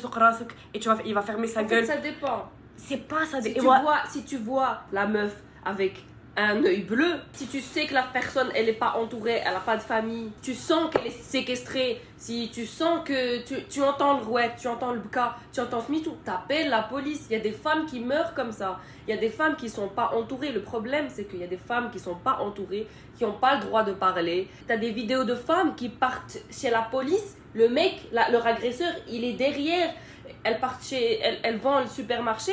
et tu vas, il va fermer sa En fait, gueule? ça dépend. C'est pas ça. Si et tu, vois, si tu vois la meuf avec un œil bleu, si tu sais que la personne elle n'est pas entourée, elle n'a pas de famille, tu sens qu'elle est séquestrée, si tu sens que tu, tu entends le rouet, tu entends le bka, tu entends tout, t'appelles la police. Il y a des femmes qui meurent comme ça. Il y a des femmes qui sont pas entourées. Le problème c'est qu'il y a des femmes qui sont pas entourées, qui n'ont pas le droit de parler. T'as des vidéos de femmes qui partent chez la police, le mec, leur agresseur, il est derrière. Elles partent chez, elles, elles vont au supermarché,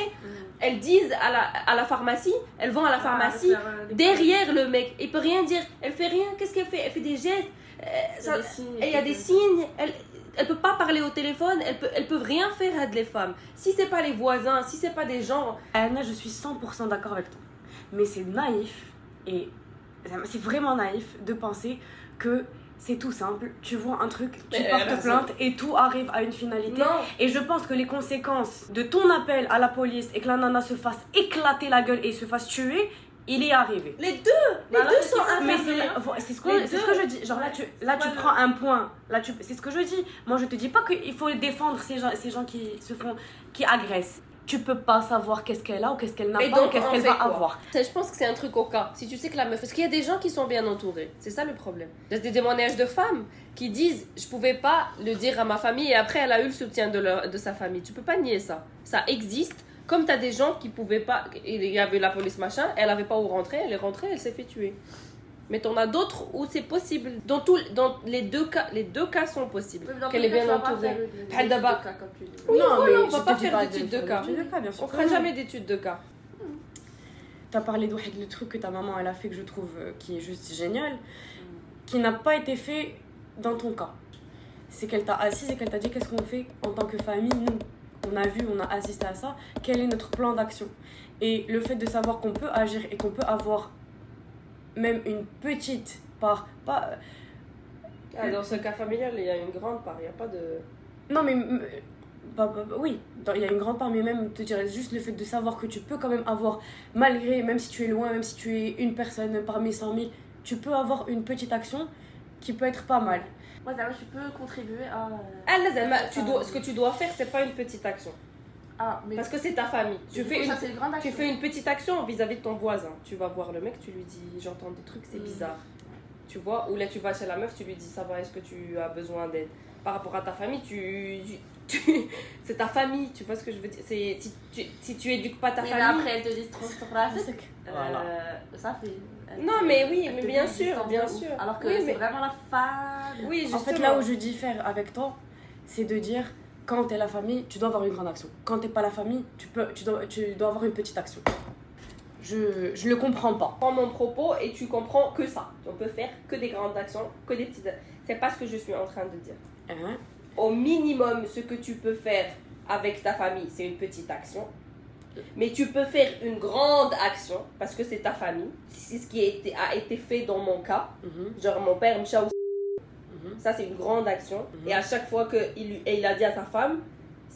elles disent à la, à la pharmacie, elles vont à la Ah, pharmacie, derrière le mec. Il peut rien dire. Elle fait rien. Qu'est-ce qu'elle fait? Elle fait des gestes. Euh, ça- et il y a des signes. Elle, elle peut pas parler au téléphone. Elle peut, elles peuvent rien faire à les femmes. Si c'est pas les voisins, si c'est pas des gens. Anna, je suis 100% d'accord avec toi. Mais c'est naïf, et c'est vraiment naïf de penser que c'est tout simple. Tu vois un truc, tu Mais portes raison. plainte et tout arrive à une finalité. Non. Et je pense que les conséquences de ton appel à la police et que la nana se fasse éclater la gueule et se fasse tuer, il est arrivé. Les deux, les deux sont Mais c'est ce, que- ce je dis. Genre là, tu, là, tu prends un point. Là, tu, c'est ce que je dis. Moi, je te dis pas qu'il faut défendre ces gens, ces gens qui se font, qui agressent. Tu peux pas savoir qu'est-ce qu'elle a ou qu'est-ce qu'elle n'a pas qu'est-ce qu'elle va avoir. Ça, Je pense que c'est un truc au cas. Si tu sais que la meuf. Parce qu'il y a des gens qui sont bien entourés. C'est ça le problème. Il y a des témoignages de femmes qui disent Je pouvais pas le dire à ma famille et après elle a eu le soutien de, leur, de sa famille. Tu peux pas nier ça. Ça existe. Comme tu as des gens qui pouvaient pas. Il y avait la police machin, elle avait pas où rentrer, elle est rentrée, elle s'est fait tuer. Mais t'en as d'autres où c'est possible. Dans, tout, dans les, deux cas, les deux cas sont possibles. Qu'elle est bien entourée. Oui, voilà, on va pas faire d'études de cas. On fera jamais d'études de cas. T'as parlé de le truc que ta maman elle a fait que je trouve euh, qui est juste génial, qui n'a pas été fait dans ton cas. C'est qu'elle t'a assise et qu'elle t'a dit qu'est-ce qu'on fait en tant que famille, nous? On a vu, on a assisté à ça, quel est notre plan d'action? Et le fait de savoir qu'on peut agir et qu'on peut avoir même une petite part, pas, Ah, dans ce cas familial, il y a une grande part. Il n'y a pas de. Non, mais. bah, bah, bah, oui, il y a une grande part, mais même, te dirais juste le fait de savoir que tu peux quand même avoir, malgré, même si tu es loin, même si tu es une personne parmi 100 000, tu peux avoir une petite action qui peut être pas mal. Moi, ça va, tu peux contribuer à. Ah, là, Zalma, tu dois, ce que tu dois faire, c'est pas une petite action. Ah, mais. Parce que c'est ta famille. Tu fais, coup, une, ça, c'est une grande tu action. fais une petite action vis-à-vis de ton voisin. Tu vas voir le mec, tu lui dis J'entends des trucs, c'est Mm. bizarre. Tu vois Ou là, tu vas chez la meuf, tu lui dis Ça va, est-ce que tu as besoin d'aide? Par rapport à ta famille, tu. tu- tu- c'est ta famille, tu vois ce que je veux dire? C'est, si, tu, si tu éduques pas ta Mais famille. après, elle te dit trop sur la sec. Voilà. Ça fait. Non, te- mais oui, mais bien sûr, bien sûr. Alors que Oui, c'est mais- vraiment la femme. Oui, En justement. fait, là où je diffère avec toi, c'est de dire quand t'es la famille, tu dois avoir une grande action. Quand t'es pas la famille, tu, peux, tu, dois, tu dois avoir une petite action. Je, je le comprends pas. prends mon propos et tu comprends que ça. On peut faire que des grandes actions, que des petites. C'est pas ce que je suis en train de dire. Hein? Au minimum, ce que tu peux faire avec ta famille, c'est une petite action. Mais tu peux faire une grande action parce que c'est ta famille. C'est ce qui a été, a été fait dans mon cas. Mhm, Genre, mon père mhm. Ça, c'est une grande action. Mhm. Et à chaque fois qu'il il a dit à sa femme,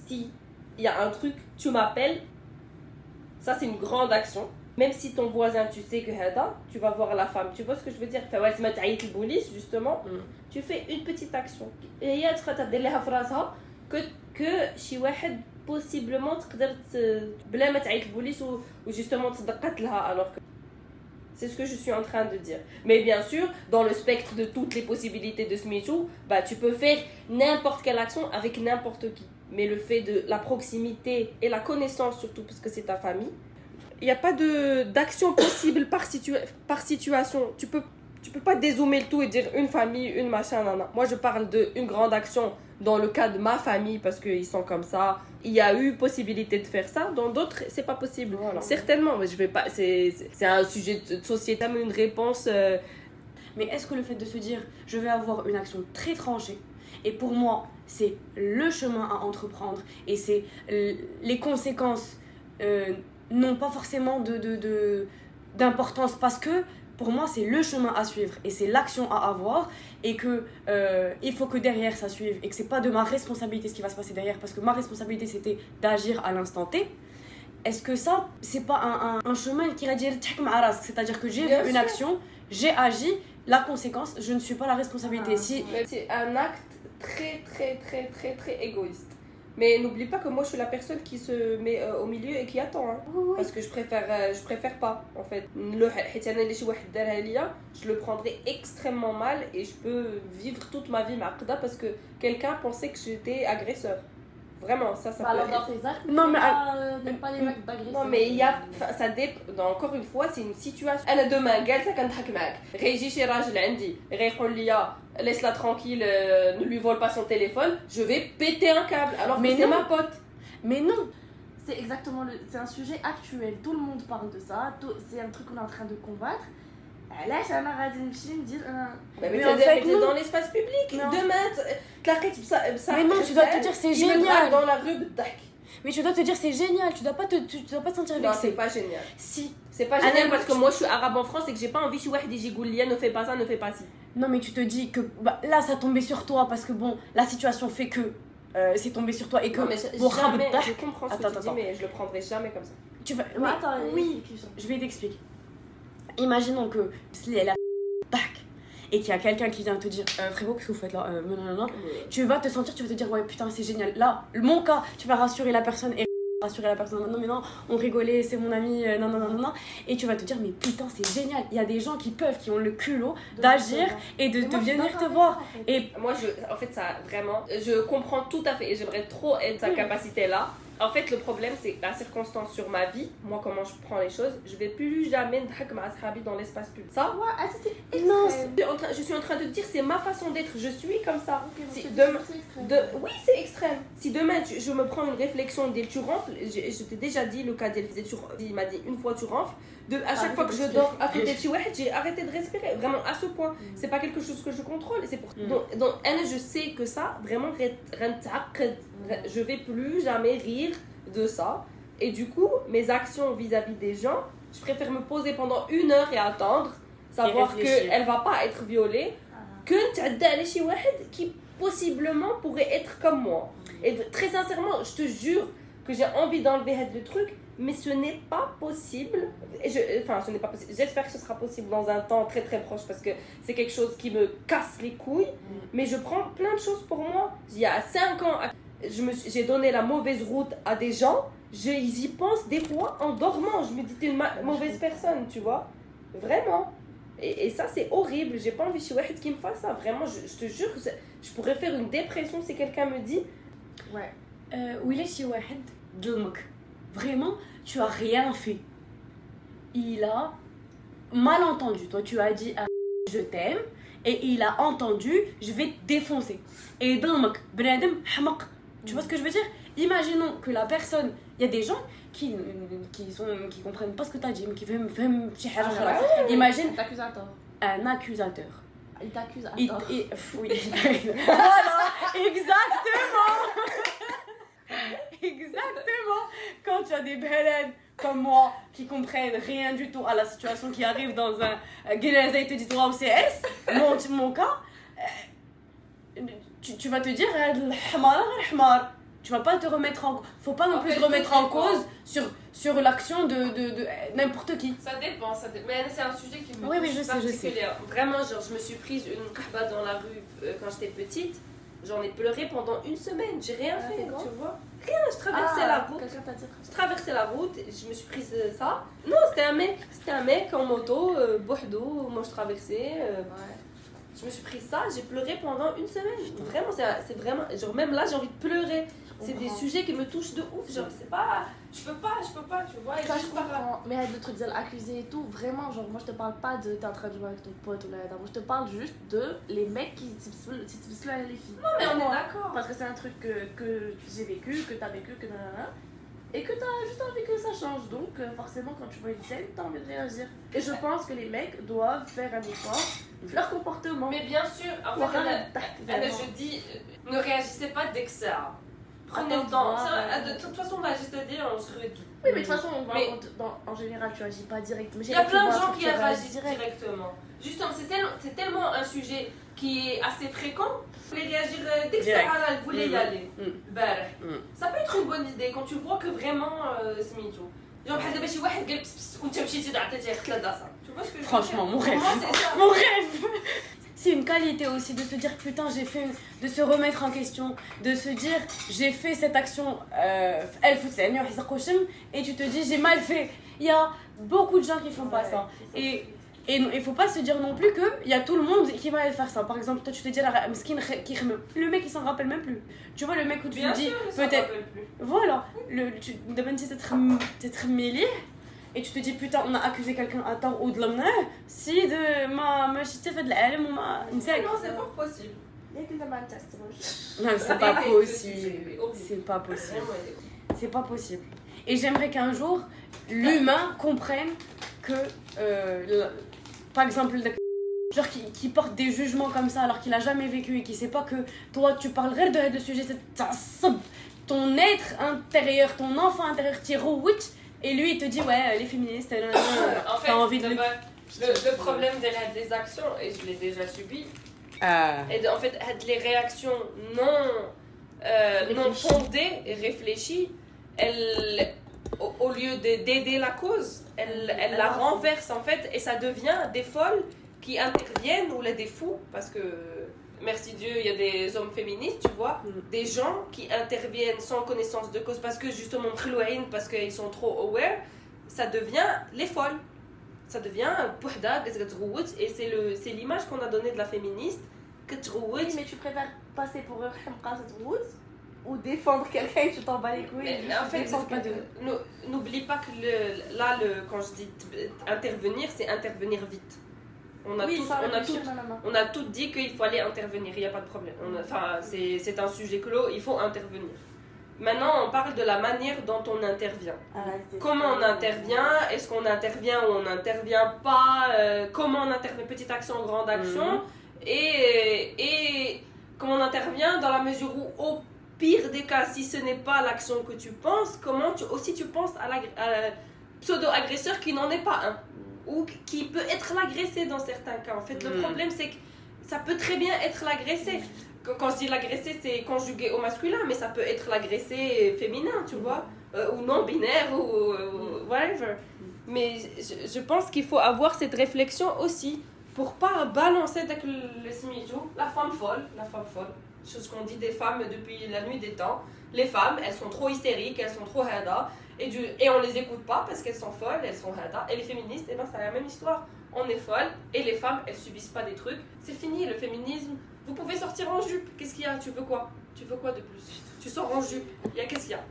si il y a un truc, tu m'appelles. Ça, c'est une grande action. Même si ton voisin, tu sais que tu vas voir la femme. Tu vois ce que je veux dire? Justement. Mhm. Tu fais une petite action. Et il y a que que chez possiblement, tu euh, peux, ou justement, tu alors que c'est ce que je suis en train de dire. Mais bien sûr, dans le spectre de toutes les possibilités de Smichou, bah, tu peux faire n'importe quelle action avec n'importe qui. Mais le fait de la proximité et la connaissance, surtout parce que c'est ta famille, il n'y a pas d'action possible par, par situation. Tu peux, tu peux pas dézoomer le tout et dire une famille, une machin, nana. Moi, je parle d'une grande action dans le cas de ma famille parce qu'ils sont comme ça. Il y a eu possibilité de faire ça. Dans d'autres, c'est pas possible. Voilà. Certainement, mais je vais pas. C'est un sujet de société, mais une réponse. euh, Mais est-ce que le fait de se dire je vais avoir une action très tranchée et pour moi c'est le chemin à entreprendre et c'est les conséquences euh, n'ont pas forcément de- d'importance parce que pour moi c'est le chemin à suivre et c'est l'action à avoir et que euh, il faut que derrière ça suive et que c'est pas de ma responsabilité ce qui va se passer derrière parce que ma responsabilité c'était d'agir à l'instant T est-ce que ça c'est pas un, un, un chemin qui a dit c'est-à-dire que j'ai une sûr. action j'ai agi la conséquence, je ne suis pas la responsabilité. Ah. Si C'est un acte très, très, très, très, très égoïste. Mais n'oublie pas que moi, je suis la personne qui se met euh, au milieu et qui attend. Hein. Parce que je préfère, euh, je préfère pas, en fait. Le je le prendrais extrêmement mal et je peux vivre toute ma vie maqda parce que quelqu'un pensait que j'étais agresseur. Vraiment, ça, ça Bah peut alors, être- dans tes actes, Non, mais- pas, euh, n'aime pas les mecs d'agression. Non mais il y a enfin, ça dépend encore une fois c'est une situation انا demain جالسه كنضحك معاك غيجي شي راجل عندي غيقول لي laisse-la tranquille euh, ne lui vole pas son téléphone je vais péter un câble alors Mais que c'est non. ma pote Mais non C'est exactement le. C'est un sujet actuel. Tout le monde parle de ça. tout- C'est un truc qu'on est en train de combattre. Là, euh, Bah, mais, mais en fait, non. dans l'espace public, non. demain, euh, Mais non, tu dois te dire, c'est génial. Dans la rue, tac. Mais tu dois te dire, c'est génial, tu dois pas te, tu dois pas te sentir vexé. Non, c'est pas génial. Si. C'est pas génial parce que moi je suis arabe en France et que j'ai pas envie, je suis wahdi, j'ai ne fais pas ça, ne fais pas ci. Non, mais tu te dis que bah, là ça tombait sur toi parce que bon, la situation fait que euh, c'est tombé sur toi et que. Non, mais jamais, je comprends ce attends, que tu attends. dis, mais je le prendrai jamais comme ça. Tu vas. Attends, oui, je vais t'expliquer. Imaginons que Psli, elle a tac et qu'il y a quelqu'un qui vient te dire euh, frérot qu'est-ce que vous faites là Euh, non, non, non. tu vas te sentir, tu vas te dire ouais putain c'est génial. Là, mon cas, tu vas rassurer la personne et rassurer la personne. Non mais non, on rigolait, c'est mon ami, euh, non non non non non. Et tu vas te dire mais putain c'est génial. Il y a des gens qui peuvent, qui ont le culot d'agir et de, moi, venir te voir. ça, en fait. Et Moi, je, en fait, ça vraiment, je comprends tout à fait et j'aimerais trop être sa capacité là en fait, le problème, c'est la circonstance sur ma vie, moi, comment je prends les choses, je vais plus jamais me dans l'espace public. Ça ouais, c'est Non, je suis en train de te dire, c'est ma façon d'être, je suis comme ça. De, oui, c'est extrême. Si demain, je me prends une réflexion dès tu ronfles, je, t'ai déjà dit, le cas d'Elvis, il m'a dit, une fois tu ronfles, de, à chaque fois que je dors à côté de j'ai arrêté de respirer, vraiment à ce point. C'est pas quelque chose que je contrôle. C'est pour... donc, donc, je sais que ça, vraiment, je vais plus jamais rire de ça. Et du coup, mes actions vis-à-vis des gens, je préfère me poser pendant une heure et attendre, savoir qu'elle va pas être violée, que qui possiblement pourrait être comme moi. Et très sincèrement, je te jure que j'ai envie d'enlever le truc mais ce n'est pas possible. Et je, enfin, ce n'est pas possible. J'espère que ce sera possible dans un temps très très proche parce que c'est quelque chose qui me casse les couilles. Mm. Mais je prends plein de choses pour moi. Il y a 5 ans, j'ai donné la mauvaise route à des gens. Ils y pense des fois en dormant. Je me dis, t'es une mauvaise personne, tu vois. Vraiment. Et, et ça, c'est horrible. J'ai pas envie de qui me fasse ça. Vraiment, je, te jure, je, je, pourrais faire une dépression si quelqu'un me dit. Ouais. Euh, où il est chez Wahed vraiment, tu as rien fait. Il a mal entendu. Toi, tu as dit ah, je t'aime et il a entendu je vais te défoncer. Et donc, ben ah, tu vois ce que je veux dire? Imaginons que la personne, il y a des gens qui qui comprennent pas ce que tu as dit, mais qui veulent même ah, Imagine un accusateur. Un accusateur. Il t'accuse à tort. voilà, exactement. Exactement. Quand tu as des belles comme moi qui comprennent rien du tout à la situation qui arrive dans un euh, Guinée et te disent waouh c'est S, mon, mon cas, euh, tu, tu vas te dire euh, tu vas pas te remettre en faut pas non plus te remettre en cause sur sur l'action de, de, n'importe qui. Ça dépend ça dé... mais c'est un sujet qui me oui, oui, je sais, je sais. vraiment genre je me suis prise une kahba dans la rue quand j'étais petite. J'en ai pleuré pendant une semaine. J'ai rien Ah, fait, tu vois. Rien, je traversais la route. Je traversais la route, je me suis prise ça. Non, c'était un mec. C'était un mec en moto, euh, Bordeaux. Moi, je traversais. euh, Ouais. je me suis prise ça. J'ai pleuré pendant une semaine. Vraiment, c'est vraiment. Genre, même là, j'ai envie de pleurer. C'est des sujets qui me touchent de ouf. Genre, c'est pas. Je peux pas, je peux pas, tu vois. Ça, je comprends. Mais avec le truc de l'accuser et tout, vraiment, genre, moi je te parle pas de t'es en train de jouer avec ton pote ou là, là, moi je te parle juste de les mecs qui se les filles. Non, mais on est Moi, d'accord. Parce que c'est un truc que, que j'ai vécu, que t'as vécu, que nanana. Et que t'as juste envie que ça change. Donc, euh, forcément, quand tu vois une scène, t'as envie de réagir. Et je pense que les mecs doivent faire un effort, leur comportement. Mais bien sûr, en fait, je dis, euh, ne réagissez pas dès que ça Prenez Attends le de temps. voir, Ça, ouais. De toute façon, on va juste te dire, on se redit. Oui, mais de toute façon, on va- Mais- on te- dans- en général, tu agis pas direct. Mais Il y a plein de tu vois un gens truc, qui tu réagis réagissent direct. directement. Justement, c'est tellement, c'est tellement un sujet qui est assez fréquent. Vous voulez réagir euh, dès que Direct. ça vous voulez y Mhm. aller. Mhm. Ben, Mhm. Ça peut être une bonne idée quand tu vois que vraiment euh, c'est mignon. Genre بحال دابا شي واحد قال بس بس وانت مشيتي عطيتيه قتله داسا Tu vois ce que je veux Franchement, dire mon rêve. Pour moi, c'est ça. Mon rêve C'est une qualité aussi de se dire putain j'ai fait de se remettre en question de se dire j'ai fait cette action euh, elle fout et tu te dis j'ai mal fait. Il y a beaucoup de gens qui font pas ça. et et il faut pas se dire non plus que il y a tout le monde qui va aller faire ça. Par exemple toi tu te dis la miskin qui le mec il s'en rappelle même plus. Tu vois le mec où tu Bien te dis peut-être voilà, le, tu demandes mêlé et tu te dis putain on a accusé quelqu'un à tort ou de l'homme hein, si de ma ma j'étais fait de l'alim ou ma non c'est pas possible. Non c'est pas possible. c'est pas possible. C'est pas possible. Et j'aimerais qu'un jour l'humain comprenne que euh, par exemple genre qui, qui, porte des jugements comme ça alors qu'il a jamais vécu et qui sait pas que toi tu parlerais de, de sujet c'est ton être intérieur ton enfant intérieur qui et lui il te dit ouais les féministes euh, euh, En fait, t'as envie de le- le, le problème de la- des actions, et je l'ai déjà subi, Ah. et de- en fait, les réactions non, euh, non Réfléchies. fondées et réfléchies, elles, au, au lieu de- d'aider la cause, elles, elles la renversent en fait, et ça devient des folles qui interviennent ou là, des fous, parce que merci Dieu, il y a des hommes féministes, tu vois, mm. des gens qui interviennent sans connaissance de cause parce que justement, parce qu'ils sont trop aware, ça devient les folles. Ça devient et c'est le c'est l'image qu'on a donnée de la féministe que oui, mais tu préfères passer pour ou défendre quelqu'un et tu t'en bats les couilles. En fait, n'oublie pas que là, quand je dis intervenir, c'est intervenir vite. On a, Oui, tous, on, a tout, on a tout dit qu'il fallait intervenir, il n'y a pas de problème. Enfin, c'est un sujet clos, il faut intervenir. Maintenant, on parle de la manière dont on intervient. Arrêtez. Comment on intervient Est-ce qu'on intervient ou on n'intervient pas euh, Comment on intervient Petite action, grande action. et, et comment on intervient dans la mesure où, au pire des cas, si ce n'est pas l'action que tu penses, comment tu, aussi tu penses à la, à la pseudo-agresseur qui n'en est pas un ou qui peut être l'agressé dans certains cas. En fait, le Mm. problème, c'est que ça peut très bien être l'agressé. Quand je dis l'agressé, c'est conjugué au masculin, mais ça peut être l'agressé féminin, tu vois, euh, ou non binaire, ou, ou whatever. Mais je, je pense qu'il faut avoir cette réflexion aussi pour pas balancer avec le, le smijou, la femme folle, la femme folle. Chose qu'on dit des femmes depuis la nuit des temps. Les femmes, elles sont trop hystériques, elles sont trop hada, et, du, et on les écoute pas parce qu'elles sont folles, elles sont hada. Et les féministes, eh ben, c'est la même histoire. On est folle, et les femmes, elles subissent pas des trucs. C'est fini, le féminisme. Vous pouvez sortir en jupe. Qu'est-ce qu'il y a? Tu veux quoi? Tu veux quoi de plus? Tu sors en jupe. Il y a qu'est-ce qu'il y a?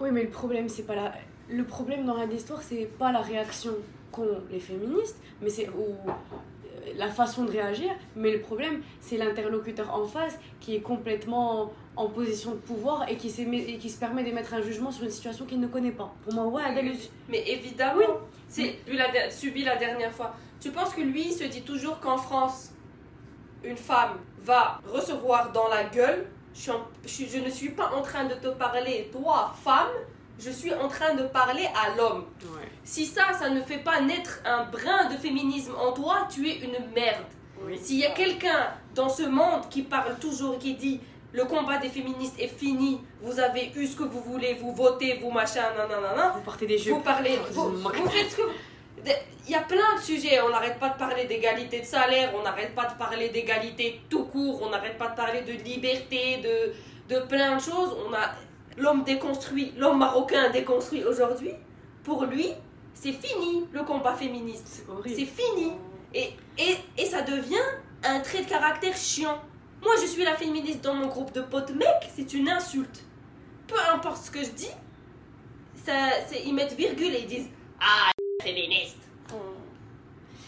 Oui, mais le problème, c'est pas la. Le problème dans l'histoire, c'est pas la réaction qu'ont les féministes, mais c'est ou euh, la façon de réagir. Mais le problème, c'est l'interlocuteur en face qui est complètement en position de pouvoir et qui, et qui se permet d'émettre un jugement sur une situation qu'il ne connaît pas. Pour moi, ouais, Mais évidemment, c'est lui l'a subi la dernière fois. Tu penses que lui il se dit toujours qu'en France, une femme va recevoir dans la gueule. Je, suis en- je, ne suis pas en train de te parler, toi, femme. Je suis en train de parler à l'homme. Ouais. Si ça, ça ne fait pas naître un brin de féminisme en toi, tu es une merde. S'il y a quelqu'un dans ce monde qui parle toujours, qui dit le combat des féministes est fini, vous avez eu ce que vous voulez, vous votez, vous machin, nanana, Vous portez des jupes. vous parlez, vous, vous faites ce que vous- Il y a plein de sujets, on n'arrête pas de parler d'égalité de salaire, on n'arrête pas de parler d'égalité tout court, on n'arrête pas de parler de liberté, de, de plein de choses. On a l'homme déconstruit, l'homme marocain déconstruit aujourd'hui. Pour lui, c'est fini le combat féministe. C'est fini. Et, et, et ça devient un trait de caractère chiant. Moi, je suis la féministe dans mon groupe de potes. Mec, c'est une insulte. Peu importe ce que je dis, ça, ils mettent virgule et ils disent Ah, féministe.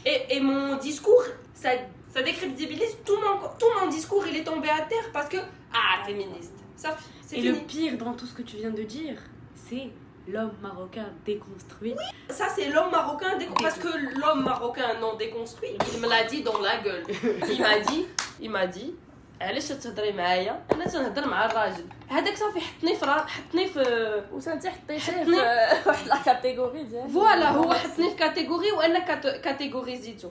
Et, et mon discours, ça, ça décrédibilise tout mon, tout mon discours. Il est tombé à terre parce que Ah, féministe. Ça, Et fini. le pire dans tout ce que tu viens de dire, c'est l'homme marocain déconstruit. Ça, c'est l'homme marocain déconstruit. Parce que l'homme marocain non déconstruit, il me l'a dit dans la gueule. Il m'a dit, il m'a dit, علاش تهضري معايا انا تنهضر مع الراجل هذاك صافي حطني في را- حطني في وانت حطيتيه حطني. في واحد لا كاتيجوري ديال فوالا هو حطني في كاتيجوري وانا كات- كاتيجوريزيتو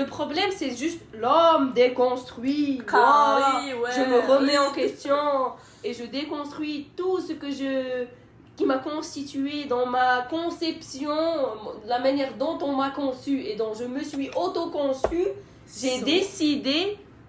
Le problème, c'est juste l'homme déconstruit. Moi, Carré, ouais. je me remets en question et je déconstruis tout ce que je qui m'a constitué dans ma conception, la manière dont on m'a conçu et dont je me suis auto-conçue, j'ai So- décidé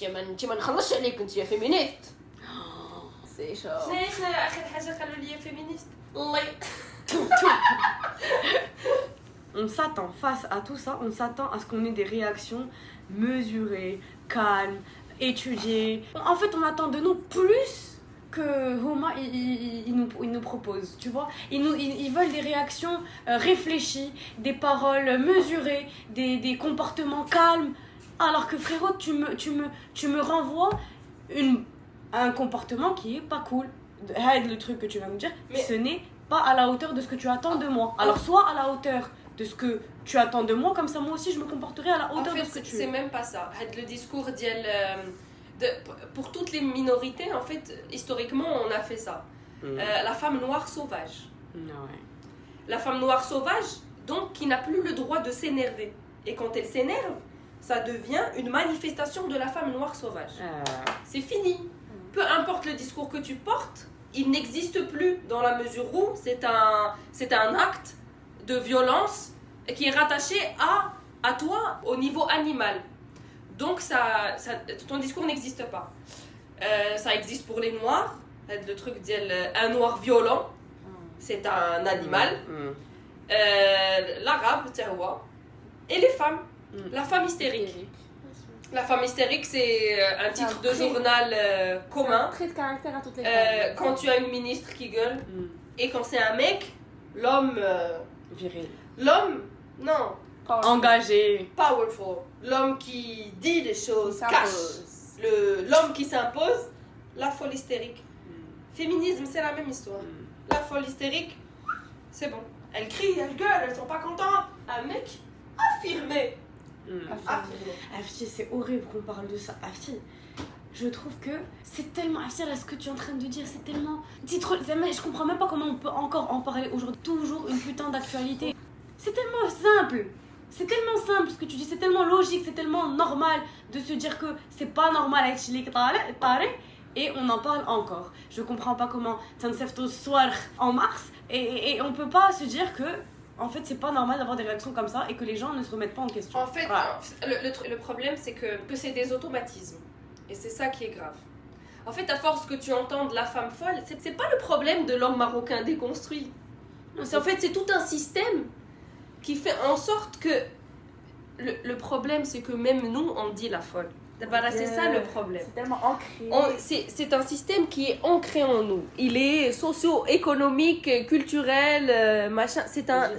انت ما انت ما نخلصش عليك انت يا فيمينيست سي شو شنو شنو اخر حاجه قالوا لي فيمينيست الله On s'attend face à tout ça, on s'attend à ce qu'on ait des réactions mesurées, calmes, étudiées. En fait, on attend de nous plus que Homa il, il- il nous, il nous propose, tu vois. Ils, nous, ils, ils veulent des réactions euh, réfléchies, des paroles mesurées, des, des comportements calmes. Alors que frérot, tu me, tu me, tu me renvoies une, un comportement qui est pas cool. Aide le truc que tu vas me dire, mais ce n'est pas à la hauteur de ce que tu attends de moi. Alors soit à la hauteur de ce que tu attends de moi, comme ça moi aussi je me comporterai à la hauteur de ce que tu. C'est même pas ça. Le discours d'elle. Euh, de, pour toutes les minorités, en fait, historiquement, on a fait ça. Mm. Euh, la femme noire sauvage. La femme noire sauvage, donc, qui n'a plus le droit de s'énerver. Et quand elle s'énerve, ça devient une manifestation de la femme noire sauvage. Euh, C'est fini. Peu importe le discours que tu portes, il n'existe plus dans la mesure où c'est un, c'est un acte de violence qui est rattaché à, à toi au niveau animal. Donc ça, ça, ton discours n'existe pas. Euh, ça existe pour les noirs. Le truc dit un noir violent, c'est un animal. mm. Euh, L'arabe, terroir. Et les femmes. Mm. La femme hystérique. La femme hystérique, c'est euh, un titre de journal euh, commun. Trait de caractère à toutes les Euh, femmes. quand tu as une ministre qui gueule Mm. et quand c'est un mec, l'homme, euh, Viril. l'homme, non, Engagé. powerful, l'homme qui dit les choses, cache, l'homme qui s'impose, la folle hystérique. Mm. Féminisme, c'est la même histoire. La folle hystérique, c'est bon. Elle crie, elle gueule, elles sont pas contentes. Un mec affirmé, Mm. Afti, c'est horrible qu'on parle de ça. Afti, je trouve que c'est tellement. Afti, là, ce que tu es en train de dire, c'est tellement. Titre... Je comprends même pas comment on peut encore en parler aujourd'hui. Toujours une putain d'actualité. C'est tellement simple. C'est tellement simple ce que tu dis, c'est tellement logique, c'est tellement normal de se dire que c'est pas normal avec Chili Tare, et on en parle encore. Je comprends pas comment Tansefto soir en mars et, et, et on peut pas se dire que en fait c'est pas normal d'avoir des réactions comme ça et que les gens ne se remettent pas en question. En fait, Voilà. le, le problème, c'est que, que c'est des automatismes. Et c'est ça qui est grave. En fait, à force que tu entends de la femme folle, c'est c'est pas le problème de l'homme marocain déconstruit. C'est en fait, c'est tout un système qui fait en sorte que. Le, le problème, c'est que même nous, on dit la folle. Eh ben c'est ça le euh, problème. C'est tellement ancré. C'est un système qui est ancré en nous. Il est socio-économique, culturel, euh, machin. C'est un,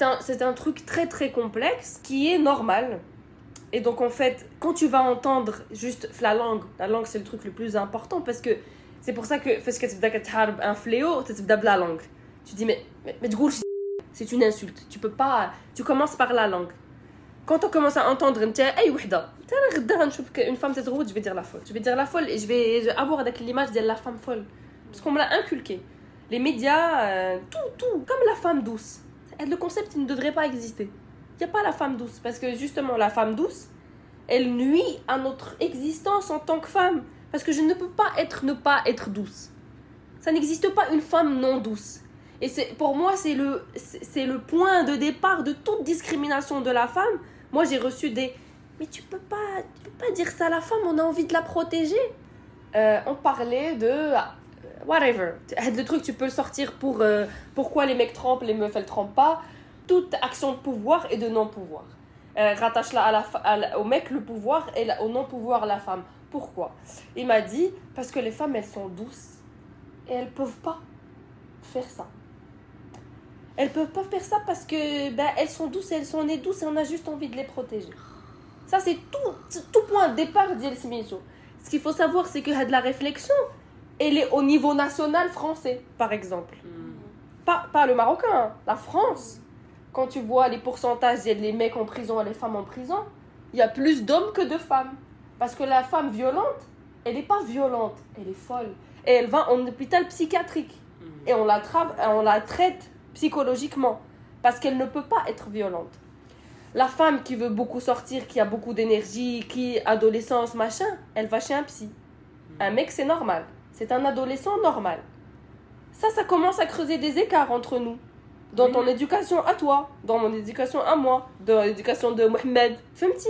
un, un truc très très complexe qui est normal. Et donc en fait, quand tu vas entendre juste la langue, la langue c'est le truc le plus important parce que c'est pour ça que parce que tu un fléau, tu la langue. Tu dis mais mais, mais c'est une insulte. Tu peux pas tu commences par la langue quand on commence à entendre hey, une femme cette route je vais dire la folle. Je vais dire la folle et je vais avoir avec l'image de la femme folle. Parce qu'on me l'a inculqué. Les médias euh, tout tout comme la femme douce. Le concept il ne devrait pas exister. Il n'y a pas la femme douce. Parce que justement la femme douce elle nuit à notre existence en tant que femme. Parce que je ne peux pas être ne pas être douce. Ça n'existe pas une femme non douce. Et c'est pour moi c'est le c'est le point de départ de toute discrimination de la femme. Moi j'ai reçu des mais tu peux pas tu peux pas dire ça à la femme, on a envie de la protéger. Euh, on parlait de euh, whatever. Le truc tu peux sortir pour euh, pourquoi les mecs trompent, les meufs elles trompent pas. Toute action de pouvoir et de non-pouvoir. Rattache-la au mec le pouvoir et au non-pouvoir la femme. Pourquoi? Il m'a dit parce que les femmes elles sont douces et elles peuvent pas faire ça. Elles peuvent pas faire ça parce que ben, elles sont douces, elles sont nées douces et on a juste envie de les protéger. Ça c'est tout, tout point de départ d'El Simiso. Ce qu'il faut savoir c'est que de la réflexion, elle est au niveau national français par exemple. Mm. Pas, pas le Marocain, hein, la France. Quand tu vois les pourcentages, les mecs en prison et les femmes en prison, il y a plus d'hommes que de femmes. Parce que la femme violente, elle n'est pas violente, elle est folle. Et elle va en hôpital psychiatrique. Et on la, tra- on la traite psychologiquement. Parce qu'elle ne peut pas être violente. La femme qui veut beaucoup sortir, qui a beaucoup d'énergie, qui adolescence, machin, elle va chez un psy. Un mec, c'est normal. C'est un adolescent normal. Ça, ça commence à creuser des écarts entre nous. Dans Oui. ton éducation à toi, dans mon éducation à moi, dans l'éducation de Mohamed. Femti,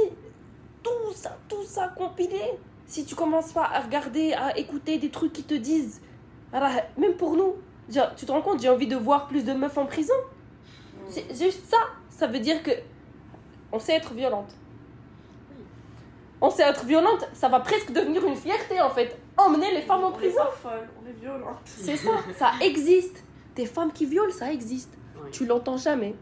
tout ça, tout ça compilé. Si tu commences pas à regarder, à écouter des trucs qui te disent, alors, même pour nous, genre, tu te rends compte, j'ai envie de voir plus de meufs en prison. C'est juste ça. Ça veut dire que on sait être violente. On sait être violente, ça va presque devenir une fierté en fait. Emmener les femmes en On est prison. on est violente. C'est ça, ça existe. Des femmes qui violent, ça existe. Oui. Tu l'entends jamais.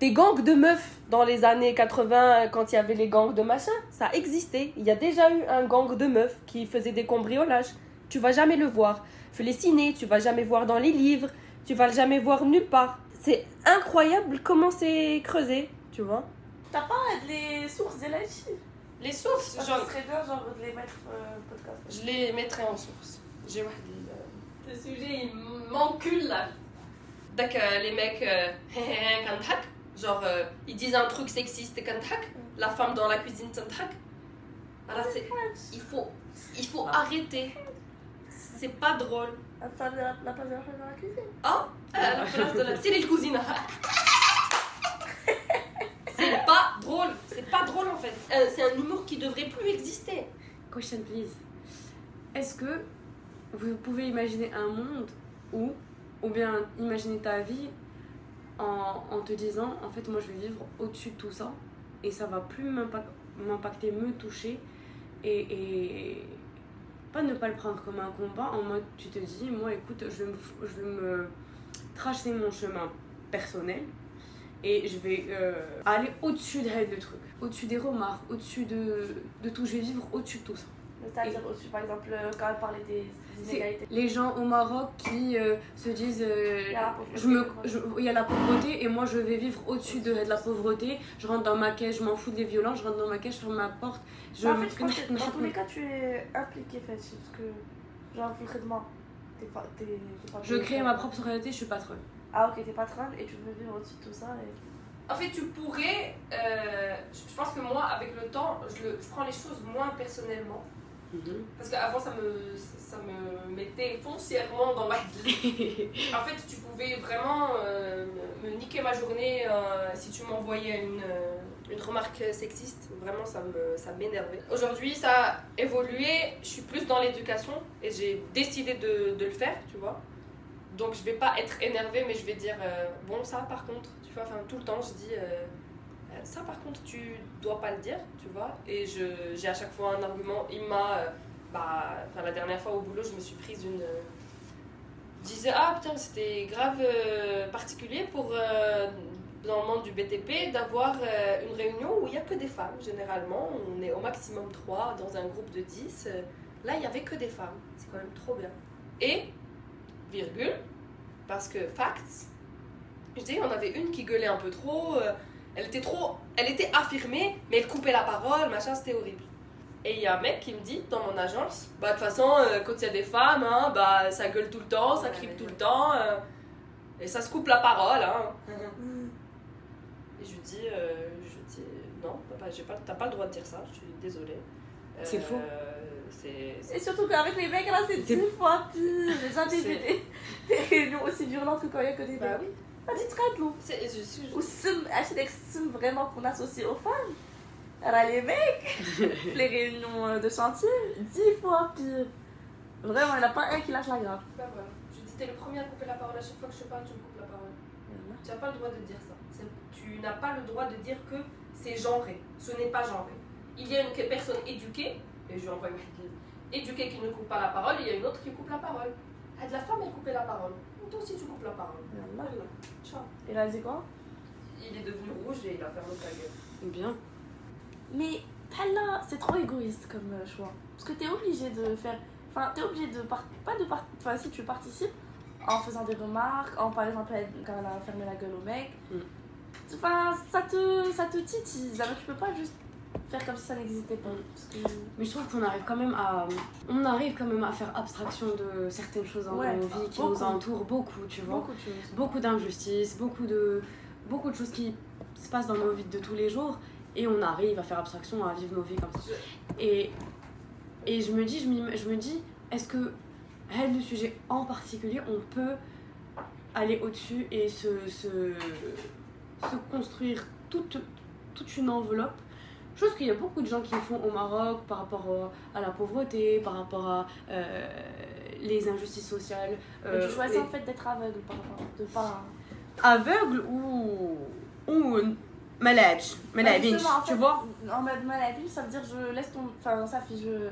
Des gangs de meufs dans les années 80, quand il y avait les gangs de machin, ça existait. Il y a déjà eu un gang de meufs qui faisait des cambriolages. Tu vas jamais le voir fais les ciné, tu vas jamais voir dans les livres, tu vas jamais voir nulle part. C'est incroyable comment c'est creusé, tu vois. T'as pas les sources de la Les sources, genre. Serait bien, genre, de les mettre euh, podcast. Je les mettrai en source. J'ai Le sujet, il m'encule là. D'accord, les mecs, euh, genre, euh, ils disent un truc sexiste, la femme dans la cuisine, c'est, il faut, il faut arrêter c'est pas drôle. La, la place de la femme dans la cuisine. Ah, à la place de la... C'est les cousines. c'est pas drôle. C'est pas drôle en fait. Euh, c'est un humour qui devrait plus exister. Question please. Est-ce que vous pouvez imaginer un monde où, ou bien imaginer ta vie en, en te disant, en fait, moi je vais vivre au-dessus de tout ça et ça va plus m'impac- m'impacter, me toucher et, et pas ne pas le prendre comme un combat en mode tu te dis, moi écoute, je vais me, je vais me tracer mon chemin personnel et je vais euh, aller au-dessus des le truc, au-dessus des remarques, au-dessus de, de tout. Je vais vivre au-dessus de tout ça. C'est-à-dire au-dessus, par exemple, euh, quand elle parlait des inégalités. les gens au Maroc qui euh, se disent euh, Il y a la pauvreté, je me, je- il y a la pauvreté et moi je vais vivre au-dessus de, de la pauvreté. Je rentre dans ma caisse, je m'en fous des violences, je rentre dans ma caisse, je ferme ma porte. Je Mais en fait, je pense que dans tous les cas, tu es impliqué, Fatih, parce que, genre, concrètement, t'es pas. t'es- t'es pas Je crée ma propre réalité, je suis patronne. Ah, ok, t'es patronne et tu veux vivre au-dessus de tout ça. Et... En fait, tu pourrais. euh, je je pense que moi, avec le temps, je, le- je prends les choses moins personnellement. Parce qu'avant, ça me, ça me mettait foncièrement dans ma vie. En fait, tu pouvais vraiment euh, me niquer ma journée euh, si tu m'envoyais une, euh, une remarque sexiste. Vraiment, ça me- ça m'énervait. Aujourd'hui, ça a évolué. Je suis plus dans l'éducation et j'ai décidé de, de le faire, tu vois. Donc, je vais pas être énervée, mais je vais dire euh, bon, ça par contre, tu vois, enfin, tout le temps, je dis. Euh, euh, ça par contre tu dois pas le dire tu vois. Et j'ai à chaque fois un argument. Il m'a euh, bah la dernière fois au boulot je me suis prise une euh, je disais ah putain c'était grave euh, particulier pour euh, dans le monde du BTP d'avoir euh, une réunion où il y a que des femmes généralement. On est au maximum 3 dans un groupe de 10 Euh, là il y avait que des femmes. C'est quand même trop bien. Et virgule parce que facts je dis on avait une qui gueulait un peu trop euh, elle était trop. Elle était affirmée, mais elle coupait la parole, machin, c'était horrible. Et il y a un mec qui me dit dans mon agence Bah, de toute façon, euh, quand il y a des femmes, hein, bah, ça gueule tout le temps, ça Ouais, crie ouais, tout le temps, euh, et ça se coupe la parole, hein. Et je lui dis euh, Je dis Non, papa, j'ai pas, t'as pas le droit de dire ça, je suis désolée. Euh, C'est faux. Et surtout qu'avec les mecs, là, c'est dix fois pire. J'ai jamais vu C'est- des, des réunions aussi violentes que quand il y a que des Bah mecs. oui. Je suis. Ou sim, acheter des sims vraiment qu'on associe aux femmes. Alors, les mecs, les réunions de chantier, dix fois pire. Vraiment, il n'y en a pas un qui lâche la grave. Bah voilà. Je dis T'es le premier à couper la parole à chaque fois que je parle, tu me coupes la parole. Tu n'as pas le droit de dire ça. Tu n'as pas le droit de dire que c'est genré. Ce n'est pas genré. Il y a une personne éduquée, et je lui envoie une éduquée qui ne coupe pas la parole, et il y a une autre qui coupe la parole. Ah, de la femme, elle coupait la parole. Toi aussi, tu coupes la parole. Ciao. Il a dit quoi? Il est devenu rouge et il a fermé sa gueule. Bien. Mais là, c'est trop égoïste comme euh, choix. Parce que t'es obligé de faire. Enfin, t'es obligé de. Par... Pas de part... Enfin, si tu participes en faisant des remarques, en par exemple quand elle a fermé la gueule au mec. Mm. Enfin, ça te, ça te titille. Alors tu peux pas juste faire comme si ça n'existait pas. Parce que... Mais je trouve qu'on arrive quand même à. On arrive quand même à faire abstraction de certaines choses dans Ouais, nos vies qui beaucoup. nous entourent beaucoup, tu vois. Beaucoup. Beaucoup d'injustices, beaucoup de, beaucoup de choses qui se passent dans nos vies de tous les jours et on arrive à faire abstraction, à vivre nos vies comme ça. Et, et je me dis, je, je me dis, est-ce que, elle, le sujet en particulier, on peut aller au-dessus et se, se, se construire toute, toute une enveloppe Chose qu'il y a beaucoup de gens qui font au Maroc par rapport au- à la pauvreté, par rapport à euh, les injustices sociales. Mais euh, tu choisis en fait d'être aveugle par rapport. De pas. aveugle ou ou malade malade en tu vois? En mode maladie, ça veut dire je laisse ton. Enfin, ça fait je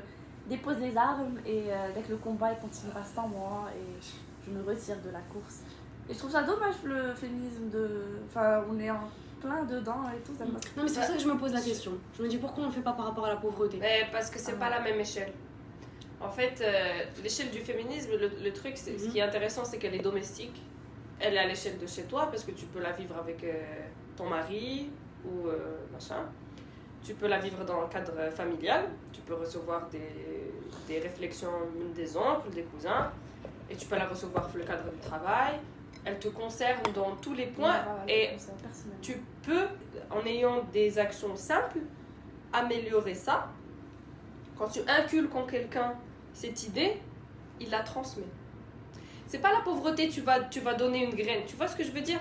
dépose les armes et euh, dès que le combat il continuera sans moi et je me retire de la course. Et je trouve ça dommage le féminisme de. Enfin, on est en plein dedans et tout. Ça me... non mais c'est pour ça que je me pose la question je me dis pourquoi on le fait pas par rapport à la pauvreté? Mais parce que c'est pas la même échelle. En fait, euh, l'échelle du féminisme, le, le truc, c'est, ce qui est intéressant, c'est qu'elle est domestique. Elle est à l'échelle de chez toi parce que tu peux la vivre avec euh, ton mari ou euh, machin. Tu peux la vivre dans le cadre familial. Tu peux recevoir des, des réflexions des oncles, des cousins. Et tu peux la recevoir dans le cadre du travail. Elle te concerne dans tous les points. Et tu peux, en ayant des actions simples, améliorer ça. Quand tu inculques en quelqu'un cette idée, il la transmet. C'est pas la pauvreté, tu vas, tu vas donner une graine. Tu vois ce que je veux dire?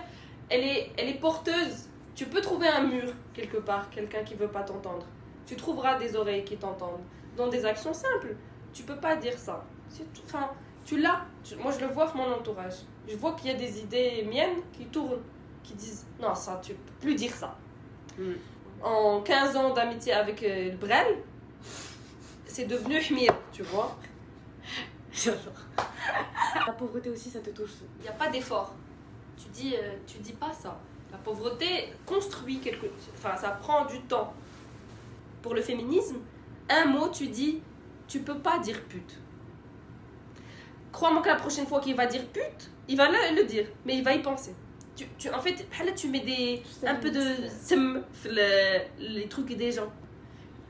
Elle est, elle est porteuse. Tu peux trouver un mur quelque part, quelqu'un qui veut pas t'entendre. Tu trouveras des oreilles qui t'entendent. Dans des actions simples. Tu peux pas dire ça. C'est tout- Enfin, tu l'as. Moi, je le vois dans mon entourage. Je vois qu'il y a des idées miennes qui tournent, qui disent non, ça, tu peux plus dire ça. Mm. En 15 ans d'amitié avec euh, le Brel, c'est devenu Hmir, tu vois. La pauvreté aussi ça te touche Il n'y a pas d'effort. Tu dis, euh, tu dis pas ça. La pauvreté construit quelque Enfin, ça prend du temps. Pour le féminisme, un mot, tu dis, tu peux pas dire pute. Crois-moi que la prochaine fois qu'il va dire pute, il va le, le dire, mais il va y penser. Tu, tu, en fait, là, tu mets des, un peu de sem في ال- les trucs des gens.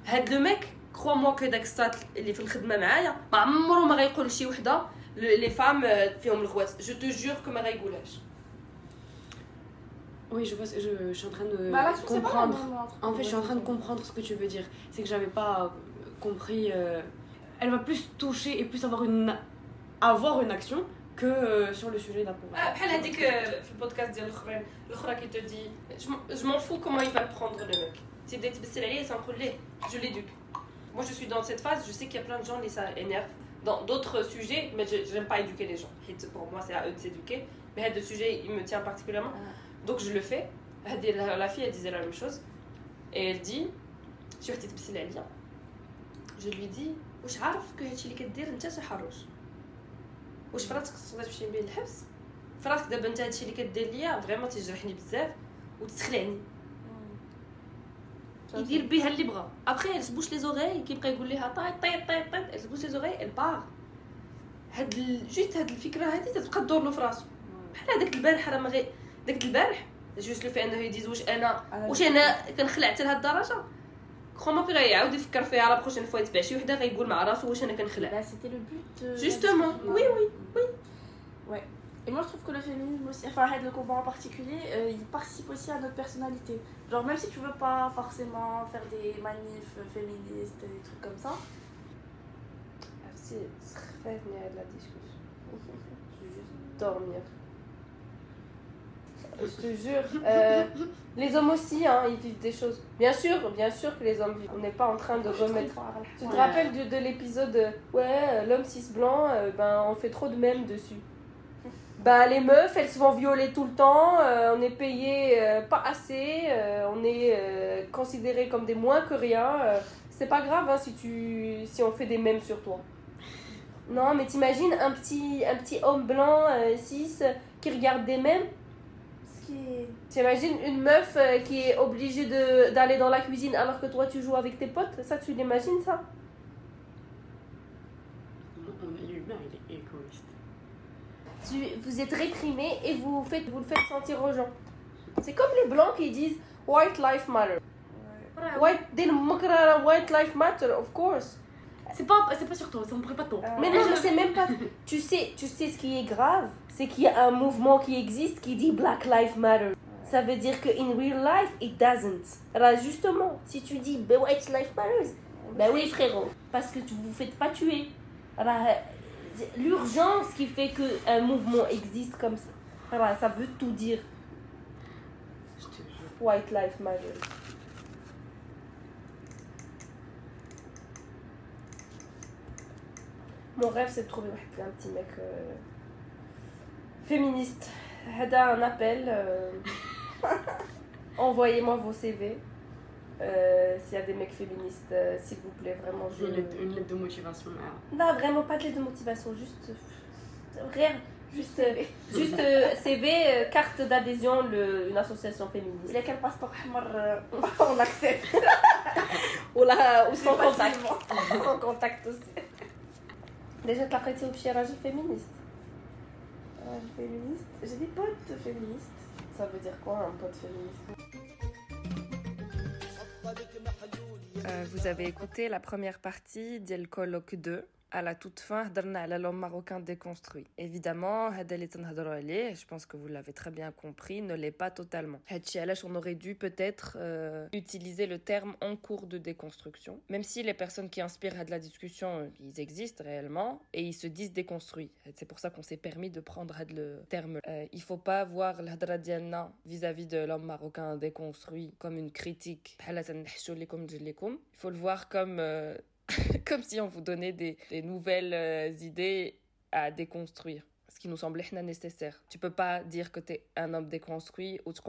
هاد لو ميك كخوا موا كو داك الساط اللي في الخدمه معايا ما عمره ما غيقول لشي وحده لي فام فيهم الغواس جو تو جور كو ما غايقولهاش oui je vois je, je suis en train de Bah là, tu sais pas, comprendre non, non, entre- en fait je suis en train de comprendre ce que tu veux dire c'est que j'avais pas euh, compris euh, elle va plus toucher et plus avoir une avoir une action que euh, sur le sujet de la pauvreté بحال هذيك في البودكاست ديال الاخرين الاخرى كي تدي جو m'en fous comment il va le prendre le mec تبدا تبسل عليه تنقول ليه je l'éduque moi je suis dans cette phase je sais qu'il y a plein de gens les ça énerve dans d'autres sujets mais je j'aime pas éduquer les gens حيت pour moi c'est à eux de s'éduquer mais هذا sujet il me tient particulièrement donc je le fais هذه la la fille elle disait la même chose et elle dit شي وحده تبسل عليا je lui dis واش عارف كو هادشي اللي كدير انت تحرش واش فراسك تقدر تمشي بيه الحبس؟ فراسك دابا انت هادشي اللي كدير ليا فريمون تجرحني بزاف وتسخلعني. يدير بها اللي بغا. ابخي elle se bouche les oreilles كيبقى يقول ليها طاي طاي طاي طاي elle se bouche les oreilles elle part. هاد ال... جيت هاد الفكرة هادي تتبقى تدور له في راسو. بحال هذاك البارح راه ما غي داك البارح جوست لو في أنه يديز واش أنا واش أنا كنخلع حتى لهاد الدرجة. كخوا ما غيعاود يفكر فيها لا بروشين فوا يتبع شي وحده غيقول مع راسو واش انا كنخلع Bah, c'était le but. de- Justement, oui, oui, oui. Et moi, je trouve que le féminisme aussi, enfin, Red, le combat en particulier, euh, il participe aussi à notre personnalité. Genre, même si tu veux pas forcément faire des manifs féministes et des trucs comme ça, نفسي سخفتني هاد لا ديسكوسيون je vais juste dormir je te jure. Euh, les hommes aussi hein, ils vivent des choses. Bien sûr bien sûr que les hommes vivent. On n'est pas en train de remettre. Tu te rappelles de, de l'épisode euh, ouais euh, l'homme cis blanc euh, ben on fait trop de mèmes dessus. Bah les meufs elles se font violer tout le temps on est payé pas assez on est considéré comme des moins que rien c'est pas grave hein, si tu si on fait des mèmes sur toi. Non, mais t'imagines un petit, un petit homme blanc, cis, qui regarde des mèmes? qui. T'imagines une meuf euh, qui est obligée d'aller dans la cuisine alors que toi tu joues avec tes potes? Ça, tu l'imagines ça? L'humain, est égoïste. Tu, vous êtes réprimé et vous, faites, vous le faites sentir aux gens. C'est comme les blancs qui disent White Life Matter. White, white Life Matter, of course. C'est pas, c'est pas sur toi, ça me prend pas ton. Euh, Mais non, je sais même pas. Tu sais, tu sais ce qui est grave, c'est qu'il y a un mouvement qui existe qui dit Black Lives Matter. Ça veut dire que in real life it doesn't. Alors justement, si tu dis bah, White Life Matters, bah oui frérot, parce que tu vous faites pas tuer. Alors, l'urgence qui fait que un mouvement existe comme ça, alors, ça veut tout dire. White Life Matter. Mon rêve c'est de trouver un petit mec euh, féministe. Hada un appel. euh, Envoyez-moi vos CV. Euh, S'il y a des mecs féministes, euh, s'il vous plaît, vraiment je. Une lettre, une lettre de motivation. Non, vraiment pas de lettre de motivation, juste. euh, Rien. Juste, euh, juste euh, CV, euh, carte d'adhésion, le- une association féministe. Accepte. Ou, là, ou sans C'est contact? facilement. Sans contact aussi. Déjà, prêté au chirurgie féministe. Euh, féministe. J'ai des potes féministes. Ça veut dire quoi un pote féministe? Euh, vous avez écouté la première partie d'El Colloque 2 À la toute fin, هضرنا على l'homme marocain déconstruit. Évidemment, هذا اللي تنهضروا عليه, je pense que vous l'avez très bien compris, ne l'est pas totalement. هادشي علاش on aurait dû peut-être euh, utiliser le terme en cours de déconstruction. Même si les personnes qui inspirent de la discussion, euh, ils existent réellement et ils se disent déconstruits. C'est pour ça qu'on s'est permis de prendre هاد le terme. Euh, il faut pas voir الهضره ديالنا vis-à-vis de l'homme marocain déconstruit comme une critique. بحال تنحشوا لكم رجليكم. Il faut le voir comme euh, comme si on vous donnait des, nouvelles euh, idées à déconstruire. Ce qui nous semblait nécessaire. Tu peux pas dire que tu es un homme déconstruit ou tu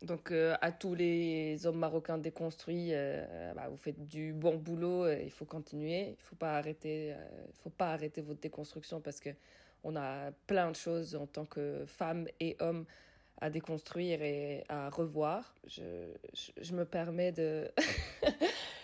donc euh, à tous les hommes marocains déconstruits, euh, bah, vous faites du bon boulot, il faut continuer, il faut pas arrêter, faut pas arrêter votre déconstruction parce que on a plein de choses en tant que femme et homme à déconstruire et à revoir. Je me permets de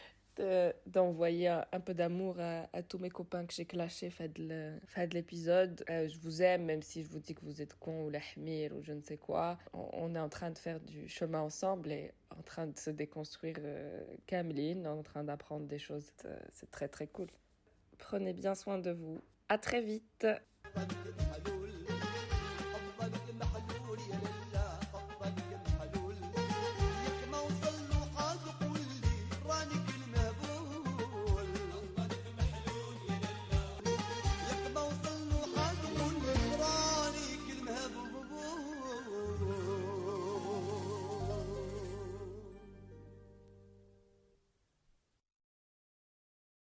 d'envoyer un, peu d'amour à, tous mes copains que j'ai clashés fait de l'épisode. Euh, je vous aime, même si je vous dis que vous êtes con ou la hmir ou je ne sais quoi. On, on est en train de faire du chemin ensemble et en train de se déconstruire euh, Cameline, en train d'apprendre des choses. Euh, C'est très très cool. Prenez bien soin de vous. À très vite.